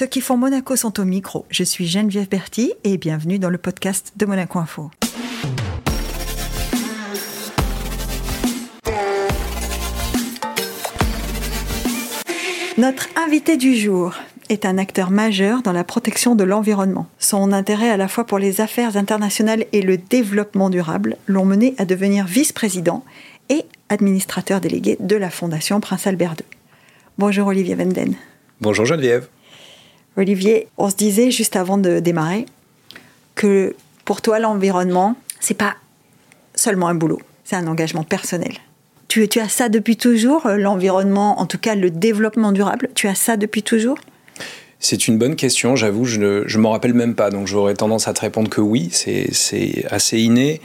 Ceux qui font Monaco sont au micro. Je suis Geneviève Berti et bienvenue dans le podcast de Monaco Info. Notre invité du jour est un acteur majeur dans la protection de l'environnement. Son intérêt à la fois pour les affaires internationales et le développement durable l'ont mené à devenir vice-président et administrateur délégué de la Fondation Prince Albert II. Bonjour Olivier Venden. Bonjour Geneviève. Olivier, on se disait juste avant de démarrer que pour toi l'environnement, c'est pas seulement un boulot, c'est un engagement personnel. Tu, tu as ça depuis toujours, l'environnement, en tout cas le développement durable, tu as ça depuis toujours? C'est une bonne question, j'avoue, je ne m'en rappelle même pas, donc j'aurais tendance à te répondre que oui, c'est assez inné,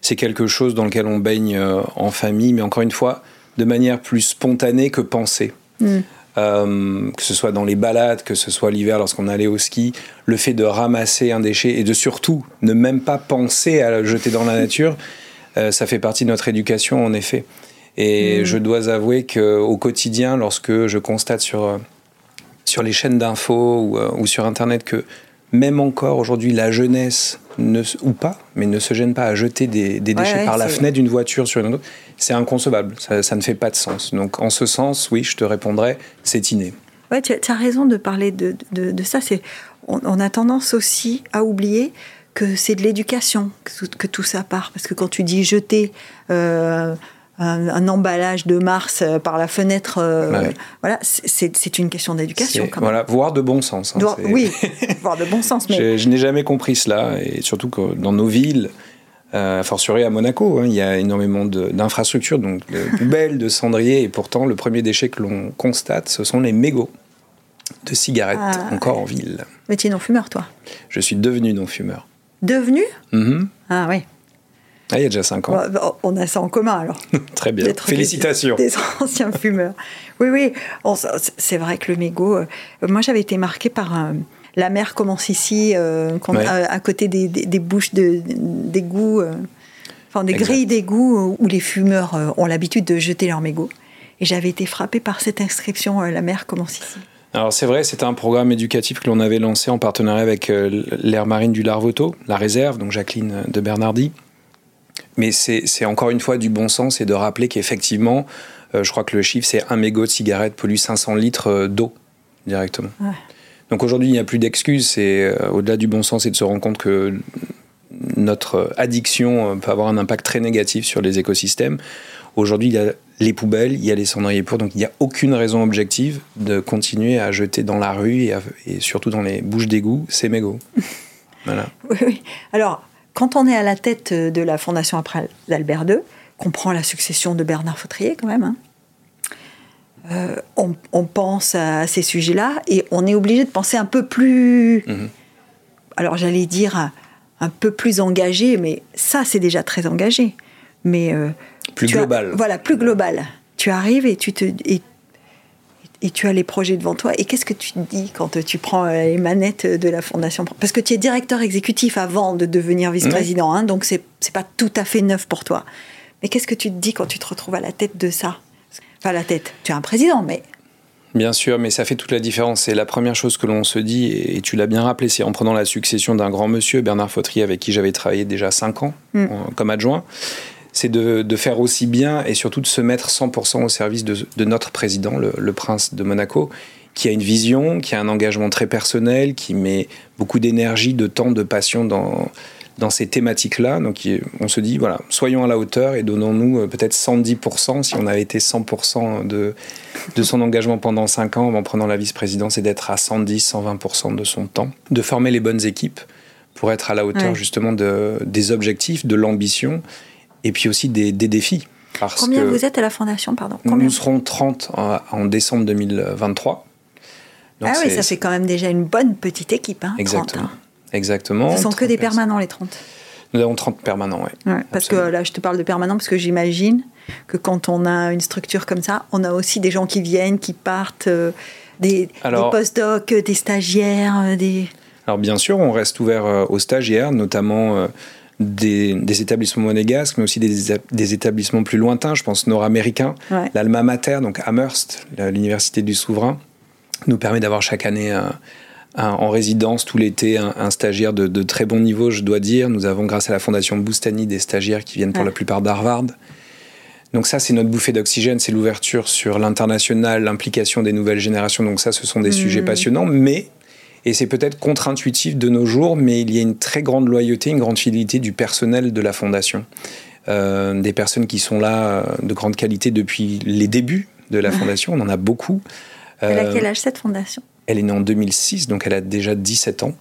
c'est quelque chose dans lequel on baigne euh, en famille, mais encore une fois, de manière plus spontanée que pensée. Hmm. Euh, que ce soit dans les balades, que ce soit l'hiver lorsqu'on allait au ski, le fait de ramasser un déchet et de surtout ne même pas penser à le jeter dans la nature, euh, ça fait partie de notre éducation en effet. Et hmm. je dois avouer qu'au quotidien, lorsque je constate sur, sur les chaînes d'infos ou, ou, sur Internet que même encore aujourd'hui, la jeunesse, ne, ou pas, mais ne se gêne pas à jeter des, déchets par la fenêtre d'une voiture sur une autre, c'est inconcevable. Ça, ne fait pas de sens. Donc, en ce sens, oui, je te répondrai, c'est inné. Ouais, tu as raison de parler de, de, ça. C'est, on, a tendance aussi à oublier que c'est de l'éducation que, que, tout ça part. Parce que quand tu dis jeter euh, un, emballage de Mars euh, par la fenêtre. Euh, voilà, c'est une question d'éducation. Voilà, voire de bon sens. Hein, oui, voire de bon sens. Mais... Je, n'ai jamais compris cela, et surtout que dans nos villes, euh, fortiori à Monaco, hein, il y a énormément d'infrastructures, donc de poubelles, de cendriers, et pourtant le premier déchet que l'on constate, ce sont les mégots de cigarettes, ah, encore en ville. Mais tu es non-fumeur, toi? Je suis devenu non-fumeur. Devenu? Mm-hmm. Ah oui. Ah, il y a déjà 5 ans. On a ça en commun alors. Très bien. Félicitations. Des, anciens fumeurs. Oui, oui. C'est vrai que le mégot. Euh, moi, j'avais été marquée par euh, la mer commence ici, euh, à, côté des, bouches d'égout, enfin des grilles d'égout où les fumeurs ont l'habitude de jeter leurs mégots. Et j'avais été frappée par cette inscription La mer commence ici. Alors c'est vrai, c'était un programme éducatif que l'on avait lancé en partenariat avec l'aire marine du Larvoto, la réserve, donc Jacqueline de Bernardi. Mais c'est encore une fois du bon sens et de rappeler qu'effectivement, euh, je crois que le chiffre, c'est un mégot de cigarette pollue 500 litres euh, d'eau directement. Donc aujourd'hui, il n'y a plus d'excuses. C'est euh, au-delà du bon sens et de se rendre compte que notre addiction peut avoir un impact très négatif sur les écosystèmes. Aujourd'hui, il y a les poubelles, il y a les cendriers pour, donc il n'y a aucune raison objective de continuer à jeter dans la rue et, et surtout dans les bouches d'égout ces mégots. voilà. Oui, oui. Alors, quand on est à la tête de la Fondation après d'Albert II, qu'on prend la succession de Bernard Fautrier quand même, hein, euh, on, pense à ces sujets-là et on est obligé de penser un peu plus, mhm. alors j'allais dire un, peu plus engagé, mais ça c'est déjà très engagé. Mais euh, plus global. voilà, plus global. Tu arrives et tu te et tu as les projets devant toi. Et qu'est-ce que tu te dis quand tu prends euh, les manettes de la fondation Parce que tu es directeur exécutif avant de devenir vice-président, hein, donc c'est n'est pas tout à fait neuf pour toi. Mais qu'est-ce que tu te dis quand tu te retrouves à la tête de ça? Pas à la tête, tu es un président, mais... Bien sûr, mais ça fait toute la différence. C'est la première chose que l'on se dit, et tu l'as bien rappelé, c'est en prenant la succession d'un grand monsieur, Bernard Fautrier, avec qui j'avais travaillé déjà 5 ans mm. comme adjoint c'est de, faire aussi bien et surtout de se mettre 100% au service de, notre président, le, prince de Monaco, qui a une vision, qui a un engagement très personnel, qui met beaucoup d'énergie, de temps, de passion dans, dans ces thématiques-là. Donc on se dit, voilà, soyons à la hauteur et donnons-nous euh, peut-être 110% si on avait été 100% de, de son engagement pendant 5 ans en prenant la vice-présidence et d'être à 110, 120% de son temps, de former les bonnes équipes pour être à la hauteur justement de, des objectifs, de l'ambition et puis aussi des, défis. Parce Combien vous êtes à la fondation, pardon Nous serons 30 en, décembre 2023. ah oui, ça fait quand même déjà une bonne petite équipe. Hein, Exactement. 30, hein. Exactement. Ce sont que des permanents, les 30 Nous avons 30 permanents, oui. Ouais, parce que là, je te parle de permanents parce que j'imagine que quand on a une structure comme ça, on a aussi des gens qui viennent, qui partent, euh, des, des post-docs, des stagiaires, euh, des... Alors bien sûr, on reste ouvert euh, aux stagiaires, notamment des, établissements monégasques, mais aussi des, établissements plus lointains, je pense nord-américains. L'Alma Mater, donc Amherst, l'Université du Souverain, nous permet d'avoir chaque année en résidence tout l'été un, stagiaire de, très bon niveau, je dois dire. Nous avons, grâce à la Fondation Boustani, des stagiaires qui viennent pour la plupart d'Harvard. Donc ça, c'est notre bouffée d'oxygène, c'est l'ouverture sur l'international, l'implication des nouvelles générations. Donc ça, ce sont des sujets mmh. passionnants, mais, et c'est peut-être contre-intuitif de nos jours, mais il y a une très grande loyauté, une grande fidélité du personnel de la Fondation. Euh, des personnes qui sont là euh, de grande qualité depuis les débuts de la Fondation, on en a beaucoup. Elle a quel âge cette Fondation? elle est née en 2006, donc elle a déjà 17 ans.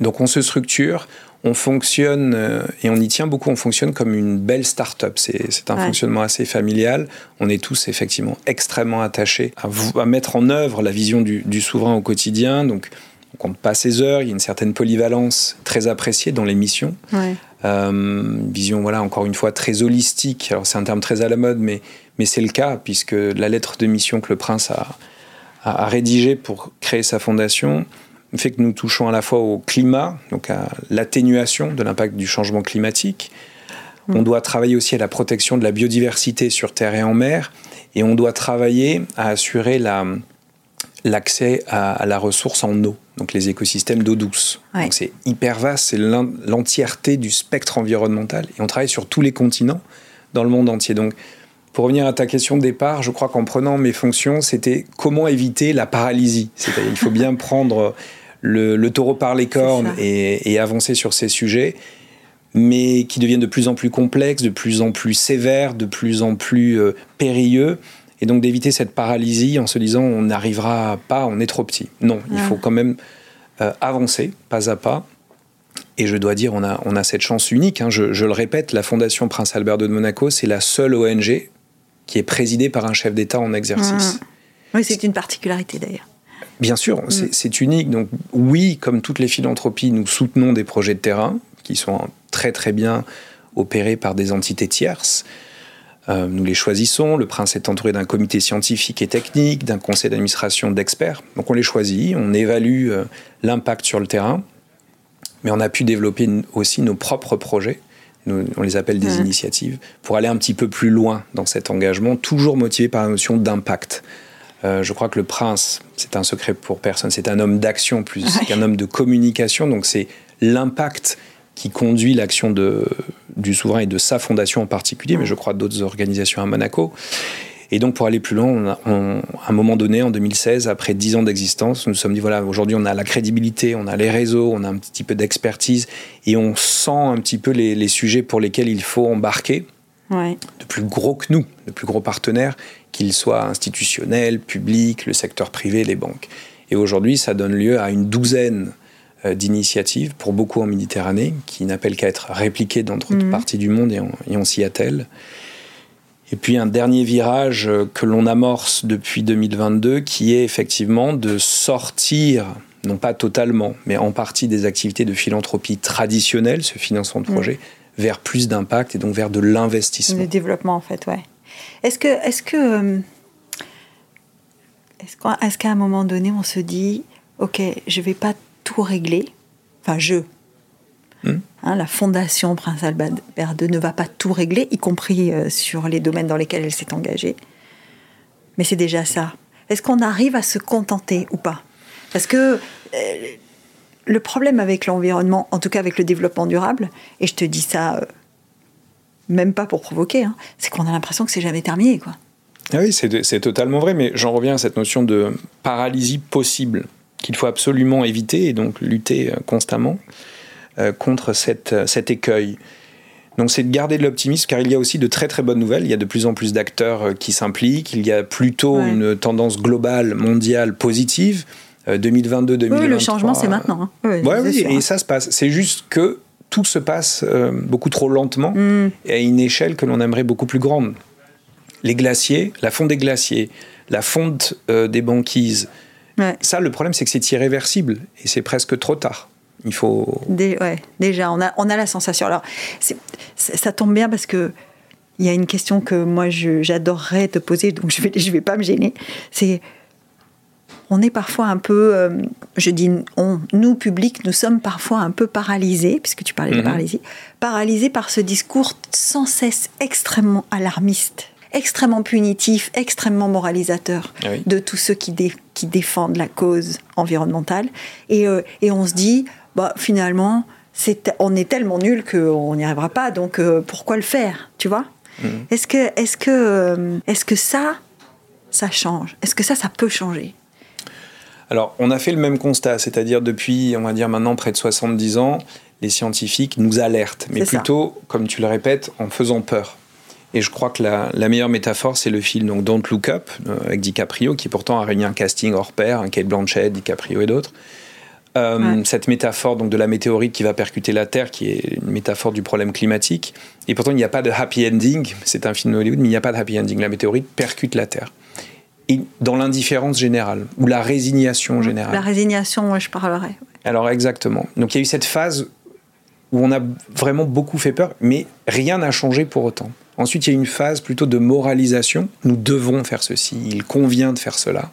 Donc on se structure, on fonctionne, euh, et on y tient beaucoup, on fonctionne comme une belle start-up. C'est un fonctionnement assez familial. On est tous effectivement extrêmement attachés à, mettre en œuvre la vision du, souverain au quotidien. Donc on compte pas ses heures, il y a une certaine polyvalence très appréciée dans les missions. Euh, vision, voilà, encore une fois, très holistique. Alors c'est un terme très à la mode, mais, mais c'est le cas, puisque la lettre de mission que le prince a, a, rédigé pour créer sa fondation fait que nous touchons à la fois au climat, donc à l'atténuation de l'impact du changement climatique. Mm. On doit travailler aussi à la protection de la biodiversité sur terre et en mer, et on doit travailler à assurer l'accès à, la ressource en eau, donc les écosystèmes d'eau douce. Donc c'est hyper vaste, c'est l'entièreté du spectre environnemental, et on travaille sur tous les continents dans le monde entier. Donc pour revenir à ta question de départ, je crois qu'en prenant mes fonctions, c'était comment éviter la paralysie. C'est-à-dire, il faut bien prendre le, taureau par les cornes et, avancer sur ces sujets, mais qui deviennent de plus en plus complexes, de plus en plus sévères, de plus en plus euh, périlleux. Et donc d'éviter cette paralysie en se disant on n'arrivera pas, on est trop petit. Non, il faut quand même euh, avancer pas à pas. Et je dois dire, on a, on a cette chance unique. Hein. Je, je, le répète, la Fondation Prince Albert de Monaco, c'est la seule ONG qui est présidé par un chef d'État en exercice. Mmh. Oui, c'est une particularité d'ailleurs. Bien sûr, mmh. c'est unique. Donc oui, comme toutes les philanthropies, nous soutenons des projets de terrain qui sont très très bien opérés par des entités tierces. Euh, nous les choisissons. Le prince est entouré d'un comité scientifique et technique, d'un conseil d'administration d'experts. Donc on les choisit, on évalue euh, l'impact sur le terrain, mais on a pu développer aussi nos propres projets on les appelle des initiatives, pour aller un petit peu plus loin dans cet engagement, toujours motivé par la notion d'impact. Euh, je crois que le prince, c'est un secret pour personne, c'est un homme d'action plus qu'un homme de communication, donc c'est l'impact qui conduit l'action du souverain et de sa fondation en particulier, mais je crois d'autres organisations à Monaco. Et donc, pour aller plus loin, à un moment donné, en 2016, après dix ans d'existence, nous nous sommes dit voilà, aujourd'hui, on a la crédibilité, on a les réseaux, on a un petit peu d'expertise, et on sent un petit peu les, sujets pour lesquels il faut embarquer de plus gros que nous, de plus gros partenaires, qu'ils soient institutionnels, publics, le secteur privé, les banques. Et aujourd'hui, ça donne lieu à une douzaine euh, d'initiatives, pour beaucoup en Méditerranée, qui n'appellent qu'à être répliquées dans d'autres mmh. parties du monde, et on, s'y attelle. Et puis un dernier virage que l'on amorce depuis 2022 qui est effectivement de sortir, non pas totalement, mais en partie des activités de philanthropie traditionnelles, ce financement de mm. projet, vers plus d'impact et donc vers de l'investissement. Le développement en fait, ouais. Est-ce que, est-ce que, euh, est-ce qu'à un moment donné on se dit, ok, je vais pas tout régler, enfin je, Hmm. Hein, la fondation Prince Albert II ne va pas tout régler, y compris euh, sur les domaines dans lesquels elle s'est engagée. Mais c'est déjà ça. Est-ce qu'on arrive à se contenter ou pas? Parce que euh, le problème avec l'environnement, en tout cas avec le développement durable, et je te dis ça euh, même pas pour provoquer, hein, c'est qu'on a l'impression que c'est jamais terminé. Quoi. Ah oui, c'est totalement vrai, mais j'en reviens à cette notion de paralysie possible qu'il faut absolument éviter et donc lutter constamment. Euh, contre cette, euh, cet écueil. Donc c'est de garder de l'optimisme car il y a aussi de très très bonnes nouvelles. Il y a de plus en plus d'acteurs euh, qui s'impliquent. Il y a plutôt une tendance globale, mondiale, positive. 2022-2023. Oui, le changement c'est maintenant. Hein. Oui, oui et ça se passe. C'est juste que tout se passe beaucoup trop lentement mm. et à une échelle que l'on aimerait beaucoup plus grande. Les glaciers, la fonte des glaciers, la fonte des banquises. Ça, le problème c'est que c'est irréversible et c'est presque trop tard. Il faut. ouais, déjà, on a, on a la sensation. Alors, ça tombe bien parce que il y a une question que moi j'adorerais te poser, donc je vais, je vais pas me gêner. C'est on est parfois un peu, euh, je dis on, nous publics, nous sommes parfois un peu paralysés, puisque tu parlais de mhm. paralysie, paralysés par ce discours sans cesse extrêmement alarmiste. extrêmement punitif, extrêmement moralisateur Ah oui. de tous ceux qui, dé- qui défendent la cause environnementale. Et, euh, et on se dit, bah, finalement, on est tellement nul qu'on n'y arrivera pas, donc euh, pourquoi le faire, tu vois? Mhm. Est-ce que, est-ce, que, euh, est-ce que ça, ça change? Est-ce que ça, ça peut changer? Alors, on a fait le même constat, c'est-à-dire depuis, on va dire maintenant près de 70 ans, les scientifiques nous alertent, mais ça. plutôt, comme tu le répètes, en faisant peur. Et je crois que la, la meilleure métaphore, c'est le film donc Don't Look Up euh, avec DiCaprio, qui pourtant a réuni un casting hors pair, un Kate Blanchett, DiCaprio et d'autres. Euh, Ouais. Cette métaphore donc de la météorite qui va percuter la Terre, qui est une métaphore du problème climatique. Et pourtant, il n'y a pas de happy ending. C'est un film de Hollywood, mais il n'y a pas de happy ending. La météorite percute la Terre. Et dans l'indifférence générale ou la résignation générale. La résignation, moi, je parlerai. Alors exactement. Donc il y a eu cette phase où on a vraiment beaucoup fait peur, mais rien n'a changé pour autant. Ensuite, il y a eu une phase plutôt de moralisation. Nous devons faire ceci, il convient de faire cela.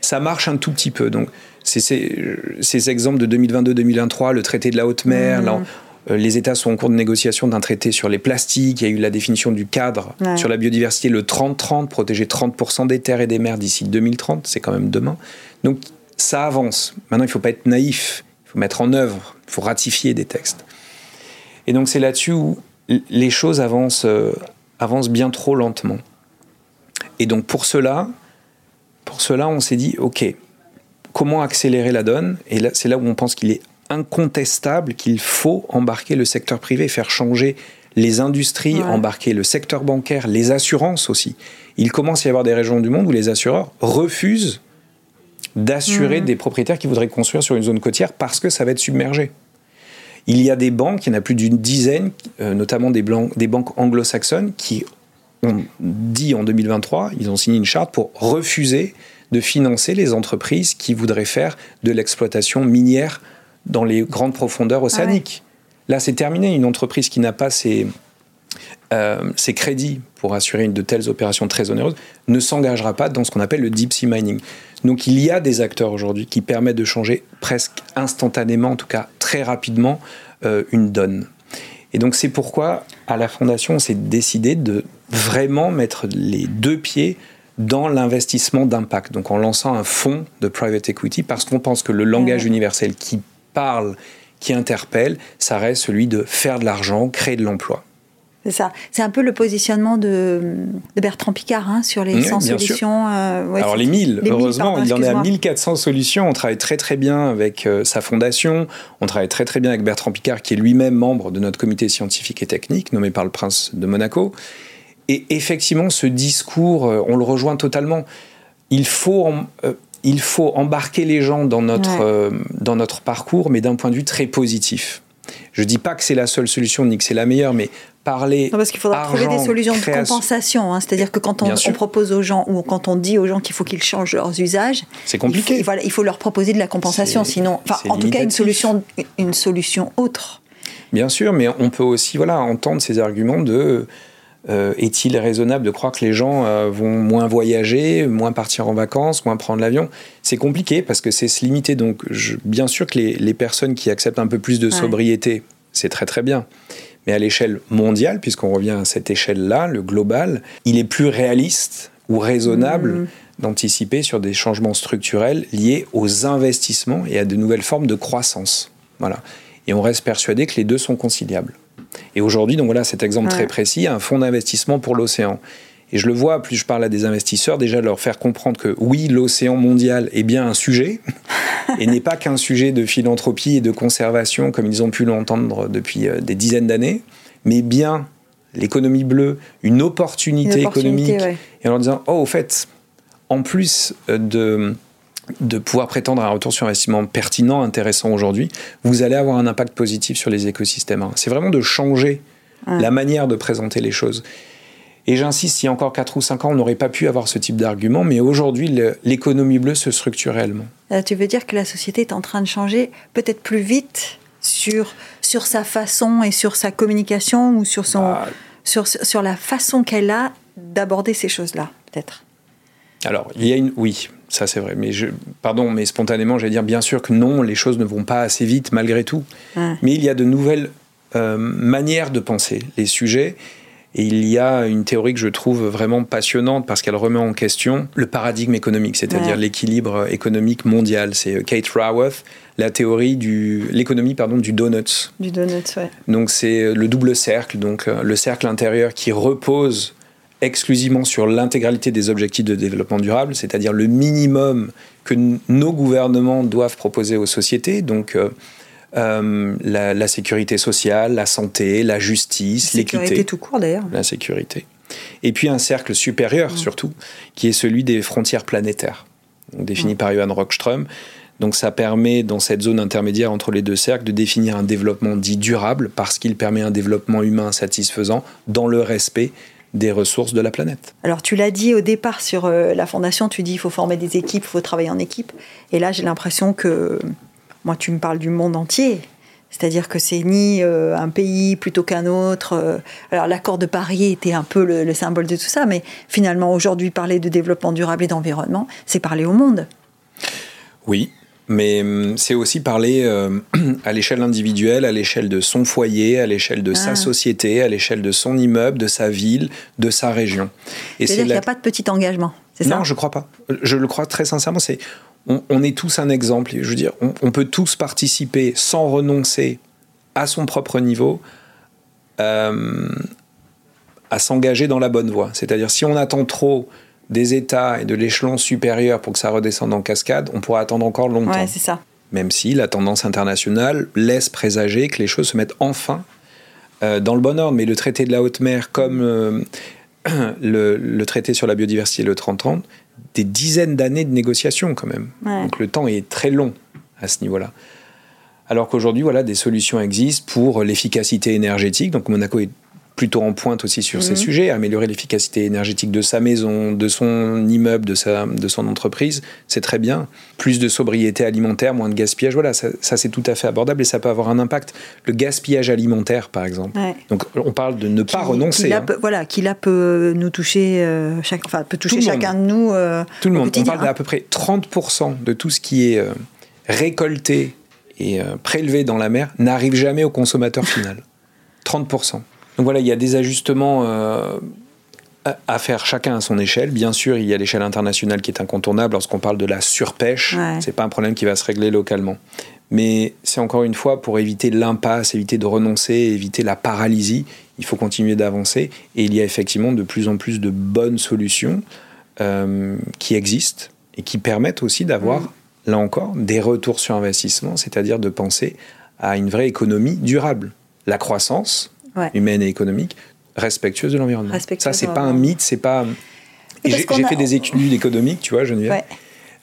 Ça marche un tout petit peu. Donc c'est ces, ces exemples de 2022-2023, le traité de la haute mer, là, euh, les États sont en cours de négociation d'un traité sur les plastiques. Il y a eu la définition du cadre Ouais. sur la biodiversité, le 30-30, protéger 30% des terres et des mers d'ici 2030. C'est quand même demain. Donc ça avance. Maintenant, il ne faut pas être naïf. Il faut mettre en œuvre. Il faut ratifier des textes. Et donc c'est là-dessus où les choses avancent, euh, avancent bien trop lentement. Et donc pour cela, pour cela, on s'est dit, ok, comment accélérer la donne? Et là, c'est là où on pense qu'il est incontestable qu'il faut embarquer le secteur privé, faire changer les industries, Ouais. embarquer le secteur bancaire, les assurances aussi. Il commence à y avoir des régions du monde où les assureurs refusent d'assurer Mhm. des propriétaires qui voudraient construire sur une zone côtière parce que ça va être submergé. Il y a des banques, il y en a plus d'une dizaine, euh, notamment des, blancs- des banques anglo-saxonnes, qui ont dit en 2023, ils ont signé une charte pour refuser de financer les entreprises qui voudraient faire de l'exploitation minière dans les grandes profondeurs océaniques. Là, c'est terminé. Une entreprise qui n'a pas ses, euh, ses crédits pour assurer une de telles opérations très onéreuses ne s'engagera pas dans ce qu'on appelle le deep sea mining. Donc il y a des acteurs aujourd'hui qui permettent de changer presque instantanément, en tout cas très rapidement, euh, une donne. Et donc c'est pourquoi à la Fondation, on s'est décidé de vraiment mettre les deux pieds dans l'investissement d'impact, donc en lançant un fonds de private equity, parce qu'on pense que le langage universel qui parle, qui interpelle, ça reste celui de faire de l'argent, créer de l'emploi. C'est ça. C'est un peu le positionnement de, de Bertrand Picard hein, sur les Oui, 100 bien sûr. solutions. euh, ouais, Alors les 1000, les 1000, heureusement, pardon, il en est à excuse-moi. 1400 solutions. On travaille très très bien avec euh, sa fondation. On travaille très très bien avec Bertrand Picard, qui est lui-même membre de notre comité scientifique et technique, nommé par le prince de Monaco. Et effectivement, ce discours, euh, on le rejoint totalement. Il faut, en- euh, il faut embarquer les gens dans notre, Ouais. euh, dans notre parcours, mais d'un point de vue très positif. Je dis pas que c'est la seule solution ni que c'est la meilleure, mais parler Non, parce qu'il faudra trouver des solutions de compensation. hein. C'est-à-dire que quand on, propose aux gens ou quand on dit aux gens qu'il faut qu'ils changent leurs usages, C'est il faut, compliqué. voilà, il faut leur proposer de la compensation. Sinon, enfin, en tout cas, une solution, une solution autre. Bien sûr, mais on peut aussi voilà, entendre ces arguments de euh, est-il raisonnable de croire que les gens euh, vont moins voyager, moins partir en vacances, moins prendre l'avion? C'est compliqué parce que c'est se limiter. Donc, je- bien sûr que les, les personnes qui acceptent un peu plus de Ouais. sobriété, c'est très très bien. Mais à l'échelle mondiale, puisqu'on revient à cette échelle-là, le global, il est plus réaliste ou raisonnable Mhm. d'anticiper sur des changements structurels liés aux investissements et à de nouvelles formes de croissance. Voilà. Et on reste persuadé que les deux sont conciliables. Et aujourd'hui, donc voilà cet exemple Ouais. très précis, un fonds d'investissement pour l'océan. Et je le vois, plus je parle à des investisseurs, déjà leur faire comprendre que oui, l'océan mondial est bien un sujet, et n'est pas qu'un sujet de philanthropie et de conservation, comme ils ont pu l'entendre depuis euh, des dizaines d'années, mais bien l'économie bleue, une opportunité, Une opportunité, économique, ouais. et en leur disant, oh, au fait, en plus euh, de, de pouvoir prétendre à un retour sur investissement pertinent, intéressant aujourd'hui, vous allez avoir un impact positif sur les écosystèmes. C'est vraiment de changer Ouais. la manière de présenter les choses. Et j'insiste, il y a encore 4 ou 5 ans, on n'aurait pas pu avoir ce type d'argument, mais aujourd'hui, l'économie bleue se structure réellement. Euh, tu veux dire que la société est en train de changer peut-être plus vite sur, sur sa façon et sur sa communication ou sur, son, Bah, sur, sur la façon qu'elle a d'aborder ces choses-là, peut-être? Alors, il y a une. Oui, ça c'est vrai. Mais je, pardon, mais spontanément, j'allais dire bien sûr que non, les choses ne vont pas assez vite malgré tout. Mais il y a de nouvelles euh, manières de penser les sujets. Et il y a une théorie que je trouve vraiment passionnante parce qu'elle remet en question le paradigme économique, c'est-à-dire l'équilibre économique mondial. C'est euh, Kate Raworth, la théorie du l'économie pardon du donuts. Du donuts, ouais. Donc c'est euh, le double cercle, donc le cercle intérieur qui repose exclusivement sur l'intégralité des objectifs de développement durable, c'est-à-dire le minimum que nos gouvernements doivent proposer aux sociétés. Donc euh, la, sécurité sociale, la santé, la justice, l'équité. La sécurité tout court d'ailleurs. La sécurité. Et puis un cercle supérieur surtout, qui est celui des frontières planétaires, défini par Johan Rockström. Donc ça permet, dans cette zone intermédiaire entre les deux cercles, de définir un développement dit durable, parce qu'il permet un développement humain satisfaisant dans le respect des ressources de la planète. Alors tu l'as dit au départ sur euh, la fondation, tu dis il faut former des équipes, il faut travailler en équipe. Et là j'ai l'impression que moi, tu me parles du monde entier. C'est-à-dire que c'est ni euh, un pays plutôt qu'un autre. Euh, alors l'accord de Paris était un peu le, symbole de tout ça, mais finalement aujourd'hui parler de développement durable et d'environnement, c'est parler au monde. Oui, mais hum, c'est aussi parler euh, à l'échelle individuelle, à l'échelle de son foyer, à l'échelle de sa ah. société, à l'échelle de son immeuble, de sa ville, de sa région. C'est-à-dire qu'il n'y a pas de petit engagement, c'est ça? Non, je crois pas. Je le crois très sincèrement. C'est on, est tous un exemple. Je veux dire, on, peut tous participer sans renoncer à son propre niveau euh, à s'engager dans la bonne voie. C'est-à-dire, si on attend trop des États et de l'échelon supérieur pour que ça redescende en cascade, on pourra attendre encore longtemps. Ouais, c'est ça. Même si la tendance internationale laisse présager que les choses se mettent enfin euh, dans le bon ordre. Mais le traité de la haute mer, comme euh, le, traité sur la biodiversité, le 30-30, des dizaines d'années de négociations quand même. Donc le temps est très long à ce niveau-là. Alors qu'aujourd'hui, voilà, des solutions existent pour l'efficacité énergétique. Donc Monaco est plutôt en pointe aussi sur ces mhm. sujets, améliorer l'efficacité énergétique de sa maison, de son immeuble, de, sa, de son entreprise, c'est très bien. Plus de sobriété alimentaire, moins de gaspillage, voilà, ça, c'est tout à fait abordable et ça peut avoir un impact. Le gaspillage alimentaire, par exemple. Donc on parle de ne pas renoncer. Qui hein. voilà, qui là peut nous toucher, euh, enfin peut toucher chacun de nous. Euh, tout le monde. On parle d'à peu près 30% de tout ce qui est euh, récolté et prélevé dans la mer n'arrive jamais au consommateur final. 30%. Donc voilà, il y a des ajustements euh, à faire chacun à son échelle. Bien sûr, il y a l'échelle internationale qui est incontournable lorsqu'on parle de la surpêche. Ce C'est pas un problème qui va se régler localement. Mais c'est encore une fois pour éviter l'impasse, éviter de renoncer, éviter la paralysie. Il faut continuer d'avancer. Et il y a effectivement de plus en plus de bonnes solutions euh, qui existent et qui permettent aussi d'avoir, mm. là encore, des retours sur investissement, c'est-à-dire de penser à une vraie économie durable. La croissance, humaine et économique, respectueuse de l'environnement. Ça, c'est pas un mythe, c'est pas. J'ai fait des études économiques, tu vois, Geneviève.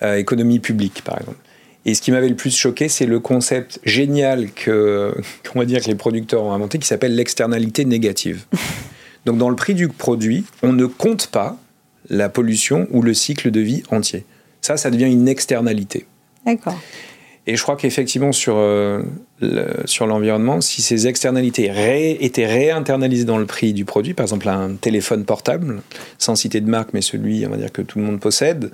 Euh, économie publique, par exemple. Et ce qui m'avait le plus choqué, c'est le concept génial que, qu'on va dire, que les producteurs ont inventé, qui s'appelle l'externalité négative. Donc, dans le prix du produit, on ne compte pas la pollution ou le cycle de vie entier. Ça, ça devient une externalité. D'accord. Et je crois qu'effectivement, sur, euh, sur l'environnement, si ces externalités étaient réinternalisées dans le prix du produit, par exemple un téléphone portable, sans citer de marque, mais celui, on va dire, que tout le monde possède,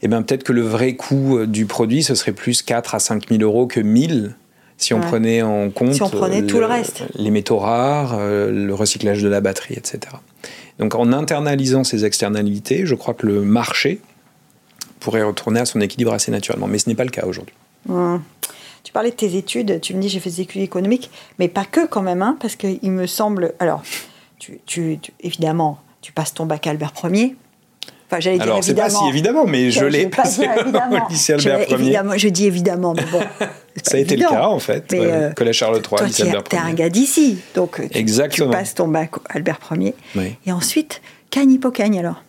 eh bien peut-être que le vrai coût euh, du produit, ce serait plus 4 à 5 000 euros que 1000 si on prenait en compte si on prenait tout le reste. les métaux rares, euh, le recyclage de la batterie, etc. Donc en internalisant ces externalités, je crois que le marché pourrait retourner à son équilibre assez naturellement. Mais ce n'est pas le cas aujourd'hui. Tu parlais de tes études, tu me dis j'ai fait des études économiques, mais pas que quand même, hein, parce qu'il me semble. Alors, tu, évidemment, tu passes ton bac Albert Ier. Enfin, j'allais dire évidemment. c'est pas si évidemment, mais je, l'ai passé au lycée Albert je, Évidemment, je dis évidemment, mais bon. Ça a été le cas, en fait. Mais Collège Charles III, lycée Albert Ier. es un gars d'ici, donc tu, passes ton bac Albert Ier. Et ensuite, Cagne Hippocagne alors?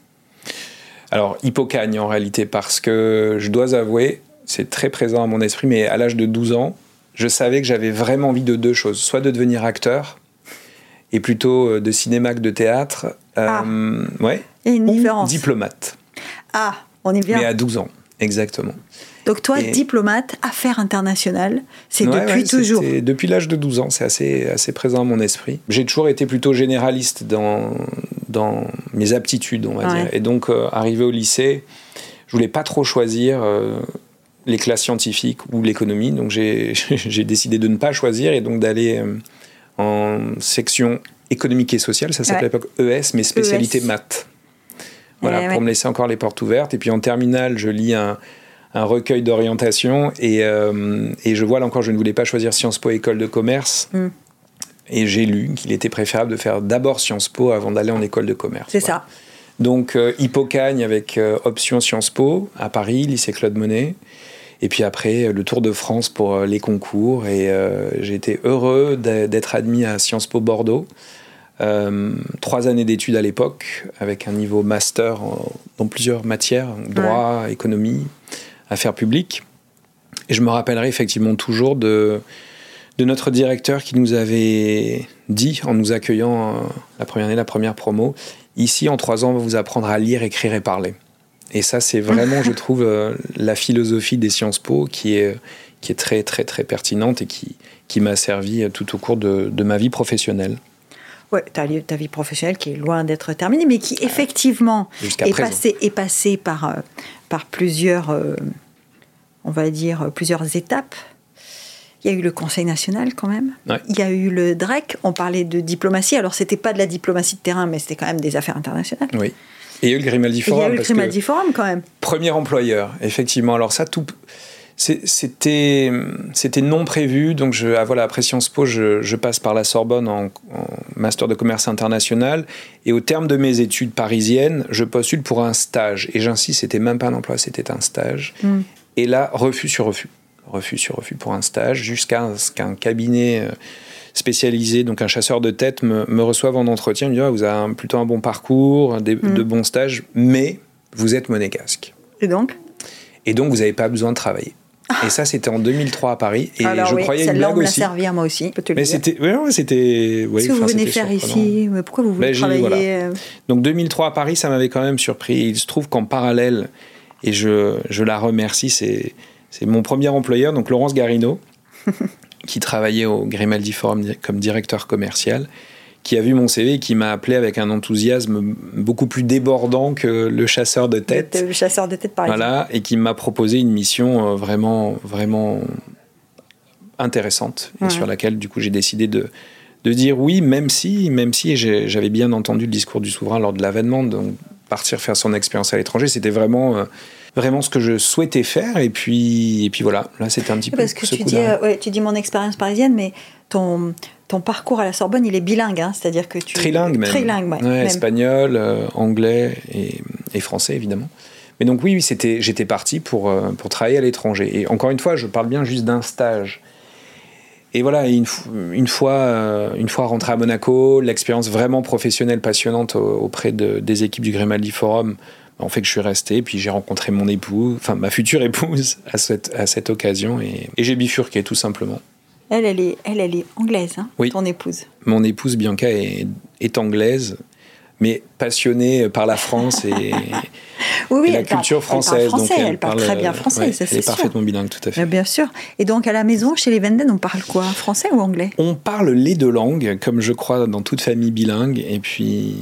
Alors, Hippocagne en réalité, parce que je dois avouer, c'est très présent à mon esprit, mais à l'âge de 12 ans, je savais que j'avais vraiment envie de deux choses. Soit de devenir acteur, et plutôt euh, de cinéma que de théâtre. Euh, ah. ouais. Il y a une différence. diplomate. Ah, on est bien. Mais à 12 ans, exactement. Donc toi, diplomate, affaires internationales, c'est depuis toujours Depuis l'âge de 12 ans, c'est assez, assez présent à mon esprit. J'ai toujours été plutôt généraliste dans, dans mes aptitudes, on va dire. Et donc, euh, arrivé au lycée, je voulais pas trop choisir les classes scientifiques ou l'économie. Donc j'ai décidé de ne pas choisir et donc d'aller euh, en section économique et sociale, ça s'appelait à l'époque ES, mais spécialité ES. maths. Voilà, Eh pour ouais. me laisser encore les portes ouvertes. Et puis en terminale, je lis un, un recueil d'orientation et, euh, et je vois là encore, je ne voulais pas choisir Sciences Po école de commerce. Mm. Et j'ai lu qu'il était préférable de faire d'abord Sciences Po avant d'aller en école de commerce. C'est ça. Donc euh, Hippocagne avec euh, option Sciences Po à Paris, lycée Claude Monet. Et puis après, le Tour de France pour euh, les concours. Et euh, j'ai été heureux d'être admis à Sciences Po Bordeaux. Euh, trois années d'études à l'époque, avec un niveau master en- dans plusieurs matières, droit, économie, affaires publiques. Et je me rappellerai effectivement toujours de, de notre directeur qui nous avait dit, en nous accueillant euh, la première année, la première promo, ici en trois ans, on va vous apprendre à lire, écrire et parler. Et ça, c'est vraiment, je trouve, euh, la philosophie des Sciences Po qui est, qui est très, très, très pertinente et qui, qui m'a servi euh, tout au cours de, de ma vie professionnelle. Ouais, ta, ta vie professionnelle qui est loin d'être terminée, mais qui effectivement Jusqu'à est passée, est passée par, euh, par plusieurs, euh, on va dire, euh, plusieurs étapes. Il y a eu le Conseil national quand même. Ouais. Il y a eu le DREC. On parlait de diplomatie. Alors, c'était pas de la diplomatie de terrain, mais c'était quand même des affaires internationales. Oui. Et il y a eu le Grimaldi Et il y Forum. a eu le Grimaldi Forum quand même. Premier employeur, effectivement. Alors ça, tout, c'était, c'était non prévu. Donc je, ah, voilà, après Sciences Po, je, je passe par la Sorbonne en, en master de commerce international. Et au terme de mes études parisiennes, je postule pour un stage. Et j'insiste, c'était même pas un emploi, c'était un stage. Mm. Et là, refus sur refus. Refus sur refus pour un stage, jusqu'à ce qu'un cabinet euh, spécialisé, donc un chasseur de tête, me, me reçoive en entretien. Me dit Ah, Vous avez un- plutôt un bon parcours, des- Mm. de bons stages, mais vous êtes monégasque. Et donc? Et donc, vous n'avez pas besoin de travailler. Et ça, c'était en 2003 à Paris. Et Alors je oui, croyais une on blague l'a aussi. servi à moi aussi. Mais c'était. Ouais, ouais, c'était. ouais, Qu'est-ce que vous venez faire ici? Pourquoi vous voulez Ben, j'ai- travailler voilà. euh, Donc 2003 à Paris, ça m'avait quand même surpris. Il se trouve qu'en parallèle, et je, je la remercie, c'est, c'est mon premier employeur, donc Laurence Garino, qui travaillait au Grimaldi Forum comme directeur commercial, qui a vu mon CV et qui m'a appelé avec un enthousiasme beaucoup plus débordant que le chasseur de tête. Le chasseur de tête, par exemple. Voilà, et qui m'a proposé une mission euh, vraiment, vraiment intéressante et sur laquelle du coup j'ai décidé de, de dire oui, même si, même si j'avais bien entendu le discours du souverain lors de l'avènement, donc partir faire son expérience à l'étranger, c'était vraiment, euh, vraiment ce que je souhaitais faire. Et puis, et puis voilà, là c'était un petit peu Parce que ce tu coup dis, euh, ouais, tu dis mon expérience parisienne, mais ton, ton parcours à la Sorbonne, il est bilingue, hein, c'est-à-dire que tu... Trilingue même. Trilingue, ouais, Ouais, même. Espagnol, euh, anglais et, et français évidemment. Mais donc oui, oui c'était, j'étais parti pour, euh, pour travailler à l'étranger. Et encore une fois, je parle bien juste d'un stage. Et voilà, une, une fois, une fois rentré à Monaco, l'expérience vraiment professionnelle passionnante au- auprès de- des équipes du Grimaldi Forum, en fait que je suis resté. Puis j'ai rencontré mon époux, enfin ma future épouse à cette, à cette occasion, et, et j'ai bifurqué tout simplement. Elle, elle est, elle, elle est anglaise, hein, Oui. ton épouse. Mon épouse Bianca est, est anglaise, mais passionnée par la France et, Oui, oui, et la elle parle- culture elle parle française. français, donc elle parle très bien français, ouais, ça, elle c'est est sûr. parfaitement bilingue, tout à fait. Mais bien sûr. Et donc, à la maison, chez les Venden, on parle quoi? Français ou anglais? On parle les deux langues, comme je crois dans toute famille bilingue, et puis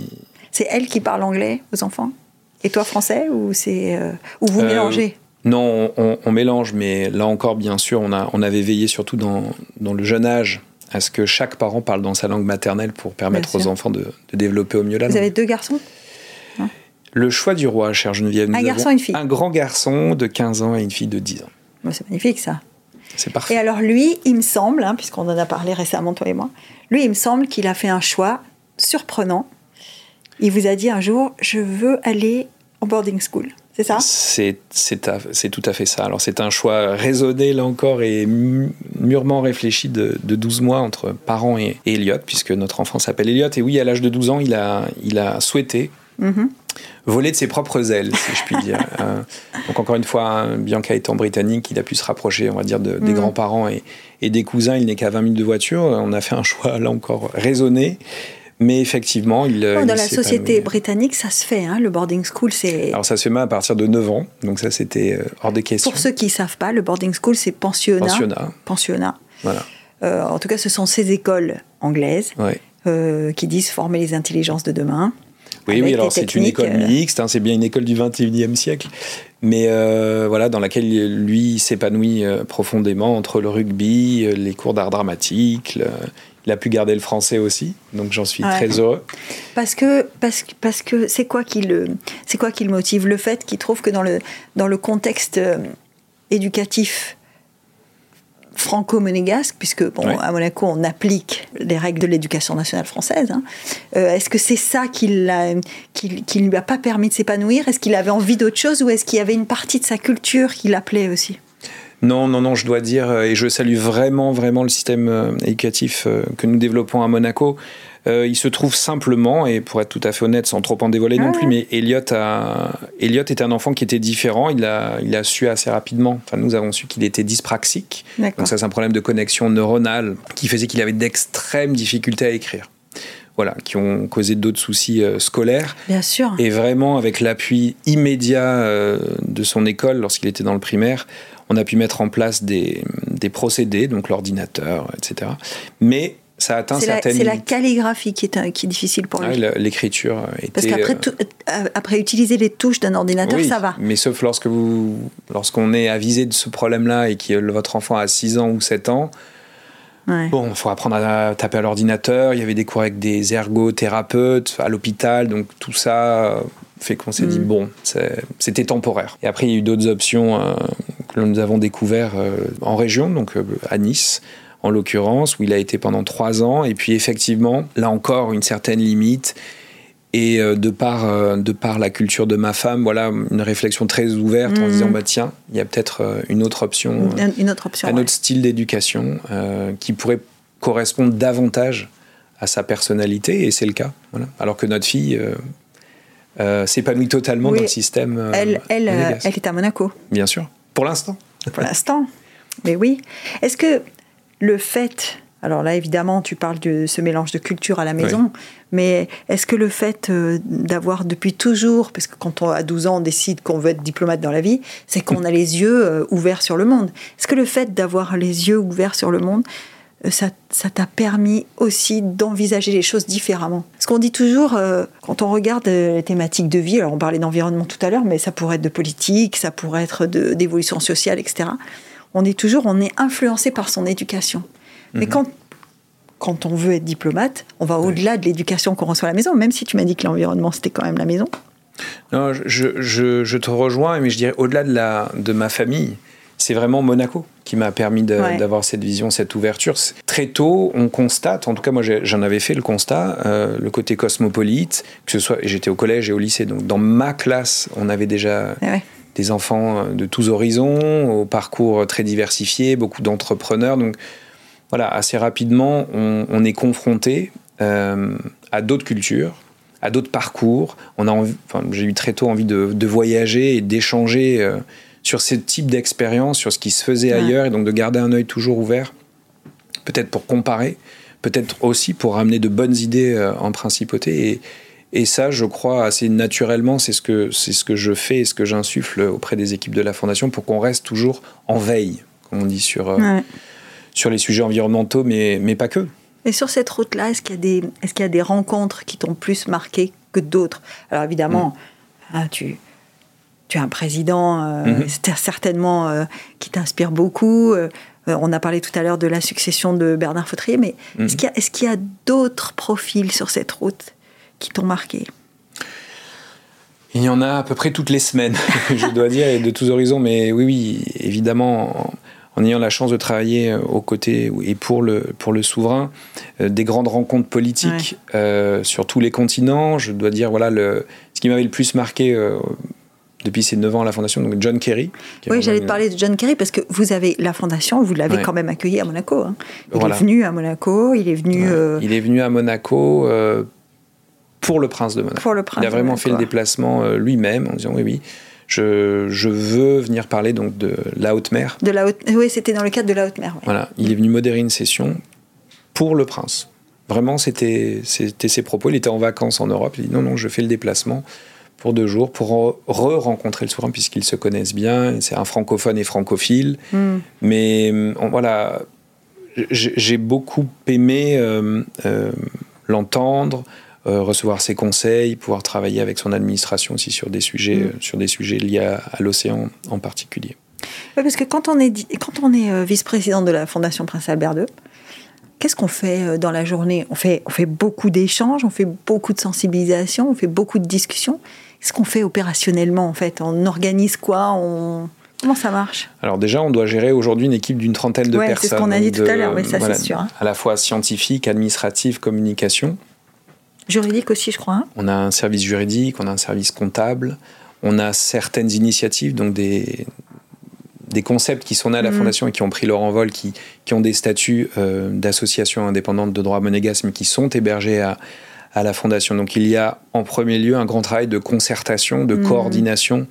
C'est elle qui parle anglais aux enfants? Et toi, français Ou, c'est, euh, ou vous Euh, mélangez non, on, on mélange, mais là encore, bien sûr, on, a, on avait veillé surtout dans, dans le jeune âge à ce que chaque parent parle dans sa langue maternelle pour permettre aux enfants de, de développer au mieux la Vous langue. avez deux garçons Le choix du roi, chère Geneviève. nous Un garçon et une fille. Un grand garçon de 15 ans et une fille de 10 ans. Bon, C'est magnifique, ça. C'est Et parfait. alors, lui, il me semble, hein, puisqu'on en a parlé récemment, toi et moi, lui, il me semble qu'il a fait un choix surprenant. Il vous a dit un jour Je veux aller en boarding school. C'est ça? C'est tout à fait ça. Alors c'est un choix raisonné là encore et mûrement réfléchi de, de 12 mois entre parents et, et Elliot, puisque notre enfant s'appelle Elliot. Et oui, à l'âge de 12 ans, il a, il a souhaité Mhm. voler de ses propres ailes, si je puis dire. Euh, donc encore une fois, hein, Bianca étant britannique, il a pu se rapprocher, on va dire, de- des Mhm. grands-parents et, et des cousins. Il n'est qu'à 20 minutes de voiture. On a fait un choix là encore raisonné. Mais effectivement, il. Oh, il Dans la société britannique, ça se fait. hein, le boarding school, c'est. Alors ça se fait mal à partir de 9 ans, donc ça c'était euh, hors de question. Pour ceux qui ne savent pas, le boarding school, c'est pensionnat. Pensionnat, Pensionnat. voilà. Euh, en tout cas, ce sont ces écoles anglaises Ouais. euh, qui disent former les intelligences de demain. Oui, oui, des alors c'est une école mixte, hein, c'est bien une école du 21e siècle. mais euh, voilà, dans laquelle lui s'épanouit profondément entre le rugby, les cours d'art dramatique. Il a pu garder le français aussi, donc j'en suis très heureux. Parce que parce, parce que c'est quoi qui le c'est quoi qui le motive? Le fait qu'il trouve que dans le dans le contexte éducatif franco-monégasque, puisque bon, à Monaco, on applique les règles de l'éducation nationale française. Hein. Euh, est-ce que c'est ça qui ne lui a pas permis de s'épanouir? Est-ce qu'il avait envie d'autre chose ou est-ce qu'il y avait une partie de sa culture qui l'appelait aussi? Non, non, non, je dois dire, euh, et je salue vraiment, vraiment le système euh, éducatif que nous développons à Monaco. Euh, il se trouve simplement, et pour être tout à fait honnête, sans trop en dévoiler non plus, mais Elliot, a... Elliot était un enfant qui était différent. Il a, il a su assez rapidement. Enfin, nous avons su qu'il était dyspraxique. Donc, ça, c'est un problème de connexion neuronale qui faisait qu'il avait d'extrêmes difficultés à écrire. Voilà, qui ont causé d'autres soucis euh, scolaires. Bien sûr. Et vraiment, avec l'appui immédiat euh, de son école lorsqu'il était dans le primaire, on a pu mettre en place des, des procédés, donc l'ordinateur, etc. Mais ça atteint certaines. C'est la calligraphie qui est, qui est difficile pour lui. L'écriture était. Parce qu'après, euh, euh, après utiliser les touches d'un ordinateur, ça va. Mais sauf lorsque vous, lorsqu'on est avisé de ce problème-là et que votre enfant a 6 ans ou 7 ans. Bon, il faut apprendre à taper à l'ordinateur. Il y avait des cours avec des ergothérapeutes à l'hôpital, donc tout ça fait qu'on s'est dit mm. bon, c'était temporaire. Et après, il y a eu d'autres options euh, que nous avons découvertes en région, donc à Nice, en l'occurrence, où il a été pendant trois ans. Et puis effectivement, là encore, une certaine limite. Et euh, de, par, euh, de par la culture de ma femme, voilà, une réflexion très ouverte en se disant, mhm. bah, tiens, il y a peut-être euh, une autre option, une autre option un autre style d'éducation qui pourrait correspondre davantage à sa personnalité, et c'est le cas. Voilà. Alors que notre fille s'épanouit totalement dans le système. elle, elle, elle est à Monaco. Bien sûr, pour l'instant. Pour l'instant. Mais oui. Est-ce que le fait, alors là évidemment tu parles de ce mélange de culture à la maison, mais est-ce que le fait euh, d'avoir depuis toujours, parce que quand on a 12 ans on décide qu'on veut être diplomate dans la vie, c'est qu'on a les yeux euh, ouverts sur le monde. Est-ce que le fait d'avoir les yeux ouverts sur le monde, euh, ça t'a permis aussi d'envisager les choses différemment. Ce qu'on dit toujours, quand on regarde les thématiques de vie, alors on parlait d'environnement tout à l'heure, mais ça pourrait être de politique, ça pourrait être d'évolution sociale, etc on dit toujours on est influencé par son éducation. Mais mhm. quand, quand on veut être diplomate, on va au-delà de l'éducation qu'on reçoit à la maison, même si tu m'as dit que l'environnement, c'était quand même la maison. Non, je, te rejoins, mais je dirais au-delà de, la, de ma famille, c'est vraiment Monaco qui m'a permis d'avoir cette vision, cette ouverture. Très tôt, on constate, en tout cas moi j'en avais fait le constat, euh, le côté cosmopolite, que ce soit, j'étais au collège et au lycée, donc dans ma classe, on avait déjà eh des enfants euh, de tous horizons, au parcours très diversifié, beaucoup d'entrepreneurs. Donc voilà, assez rapidement, on, est confronté euh, à d'autres cultures, à d'autres parcours. On a j'ai eu très tôt envie de, voyager et d'échanger euh, sur ce type d'expérience, sur ce qui se faisait ailleurs, et donc de garder un œil toujours ouvert, peut-être pour comparer, peut-être aussi pour ramener de bonnes idées en principauté. Et, et ça, je crois assez naturellement, c'est ce que c'est ce que je fais et ce que j'insuffle auprès des équipes de la fondation pour qu'on reste toujours en veille, comme on dit sur euh, sur les sujets environnementaux, mais mais pas que. Et sur cette route-là, est-ce qu'il y a des est-ce qu'il y a des rencontres qui t'ont plus marqué que d'autres? Alors évidemment, mm. hein, tu tu es un président, euh, mm-hmm. certainement euh, qui t'inspire beaucoup. on a parlé tout à l'heure de la succession de Bernard Fautrier, mais mm. est-ce qu'il y a, est d'autres profils sur cette route qui t'ont marqué? Il y en a à peu près toutes les semaines, je dois dire, et de tous horizons. Mais oui, oui, évidemment, en, ayant la chance de travailler euh, aux côtés et pour le, pour le souverain, euh, des grandes rencontres politiques euh, sur tous les continents. Je dois dire, voilà, le, ce qui m'avait le plus marqué depuis ces 9 ans à la Fondation, donc John Kerry. Oui, j'allais te parler de John Kerry parce que vous avez la Fondation, vous l'avez quand même accueilli à Monaco. Hein. Il est venu à Monaco, il est venu. Il est venu à Monaco pour le prince de Monaco. il a vraiment fait le déplacement euh, lui-même en disant oui, oui. Je, je, veux venir parler donc de la haute mer. De la haute, oui, c'était dans le cadre de la haute mer. Voilà, il est venu modérer une session pour le prince. Vraiment, c'était ses propos. Il était en vacances en Europe. Il dit non, non, je fais le déplacement pour deux jours pour re-rencontrer le souverain puisqu'ils se connaissent bien. C'est un francophone et francophile. Hmm. Mais voilà, j'ai beaucoup aimé euh, euh, l'entendre, recevoir ses conseils, pouvoir travailler avec son administration aussi sur des sujets, mm. sur des sujets liés à, l'océan en particulier. Oui, parce que quand on est, quand on est vice-président de la Fondation Prince Albert II, qu'est-ce qu'on fait dans la journée? On fait, on fait beaucoup d'échanges, on fait beaucoup de sensibilisation, on fait beaucoup de discussions. Qu'est-ce qu'on fait opérationnellement en fait On organise quoi on... Comment ça marche? Alors déjà, on doit gérer aujourd'hui une équipe d'une trentaine de personnes. C'est ce qu'on a dit tout à l'heure, mais ça c'est sûr. Hein. À la fois scientifique, administrative, communication. Juridique aussi, je crois. Hein. on a un service juridique, on a un service comptable, on a certaines initiatives, donc des, des concepts qui sont nés à la mm. Fondation et qui ont pris leur envol, qui, qui ont des statuts euh, d'associations indépendantes de droit monégasque, mais qui sont hébergés à, à la Fondation. Donc il y a en premier lieu un grand travail de concertation, de mm. coordination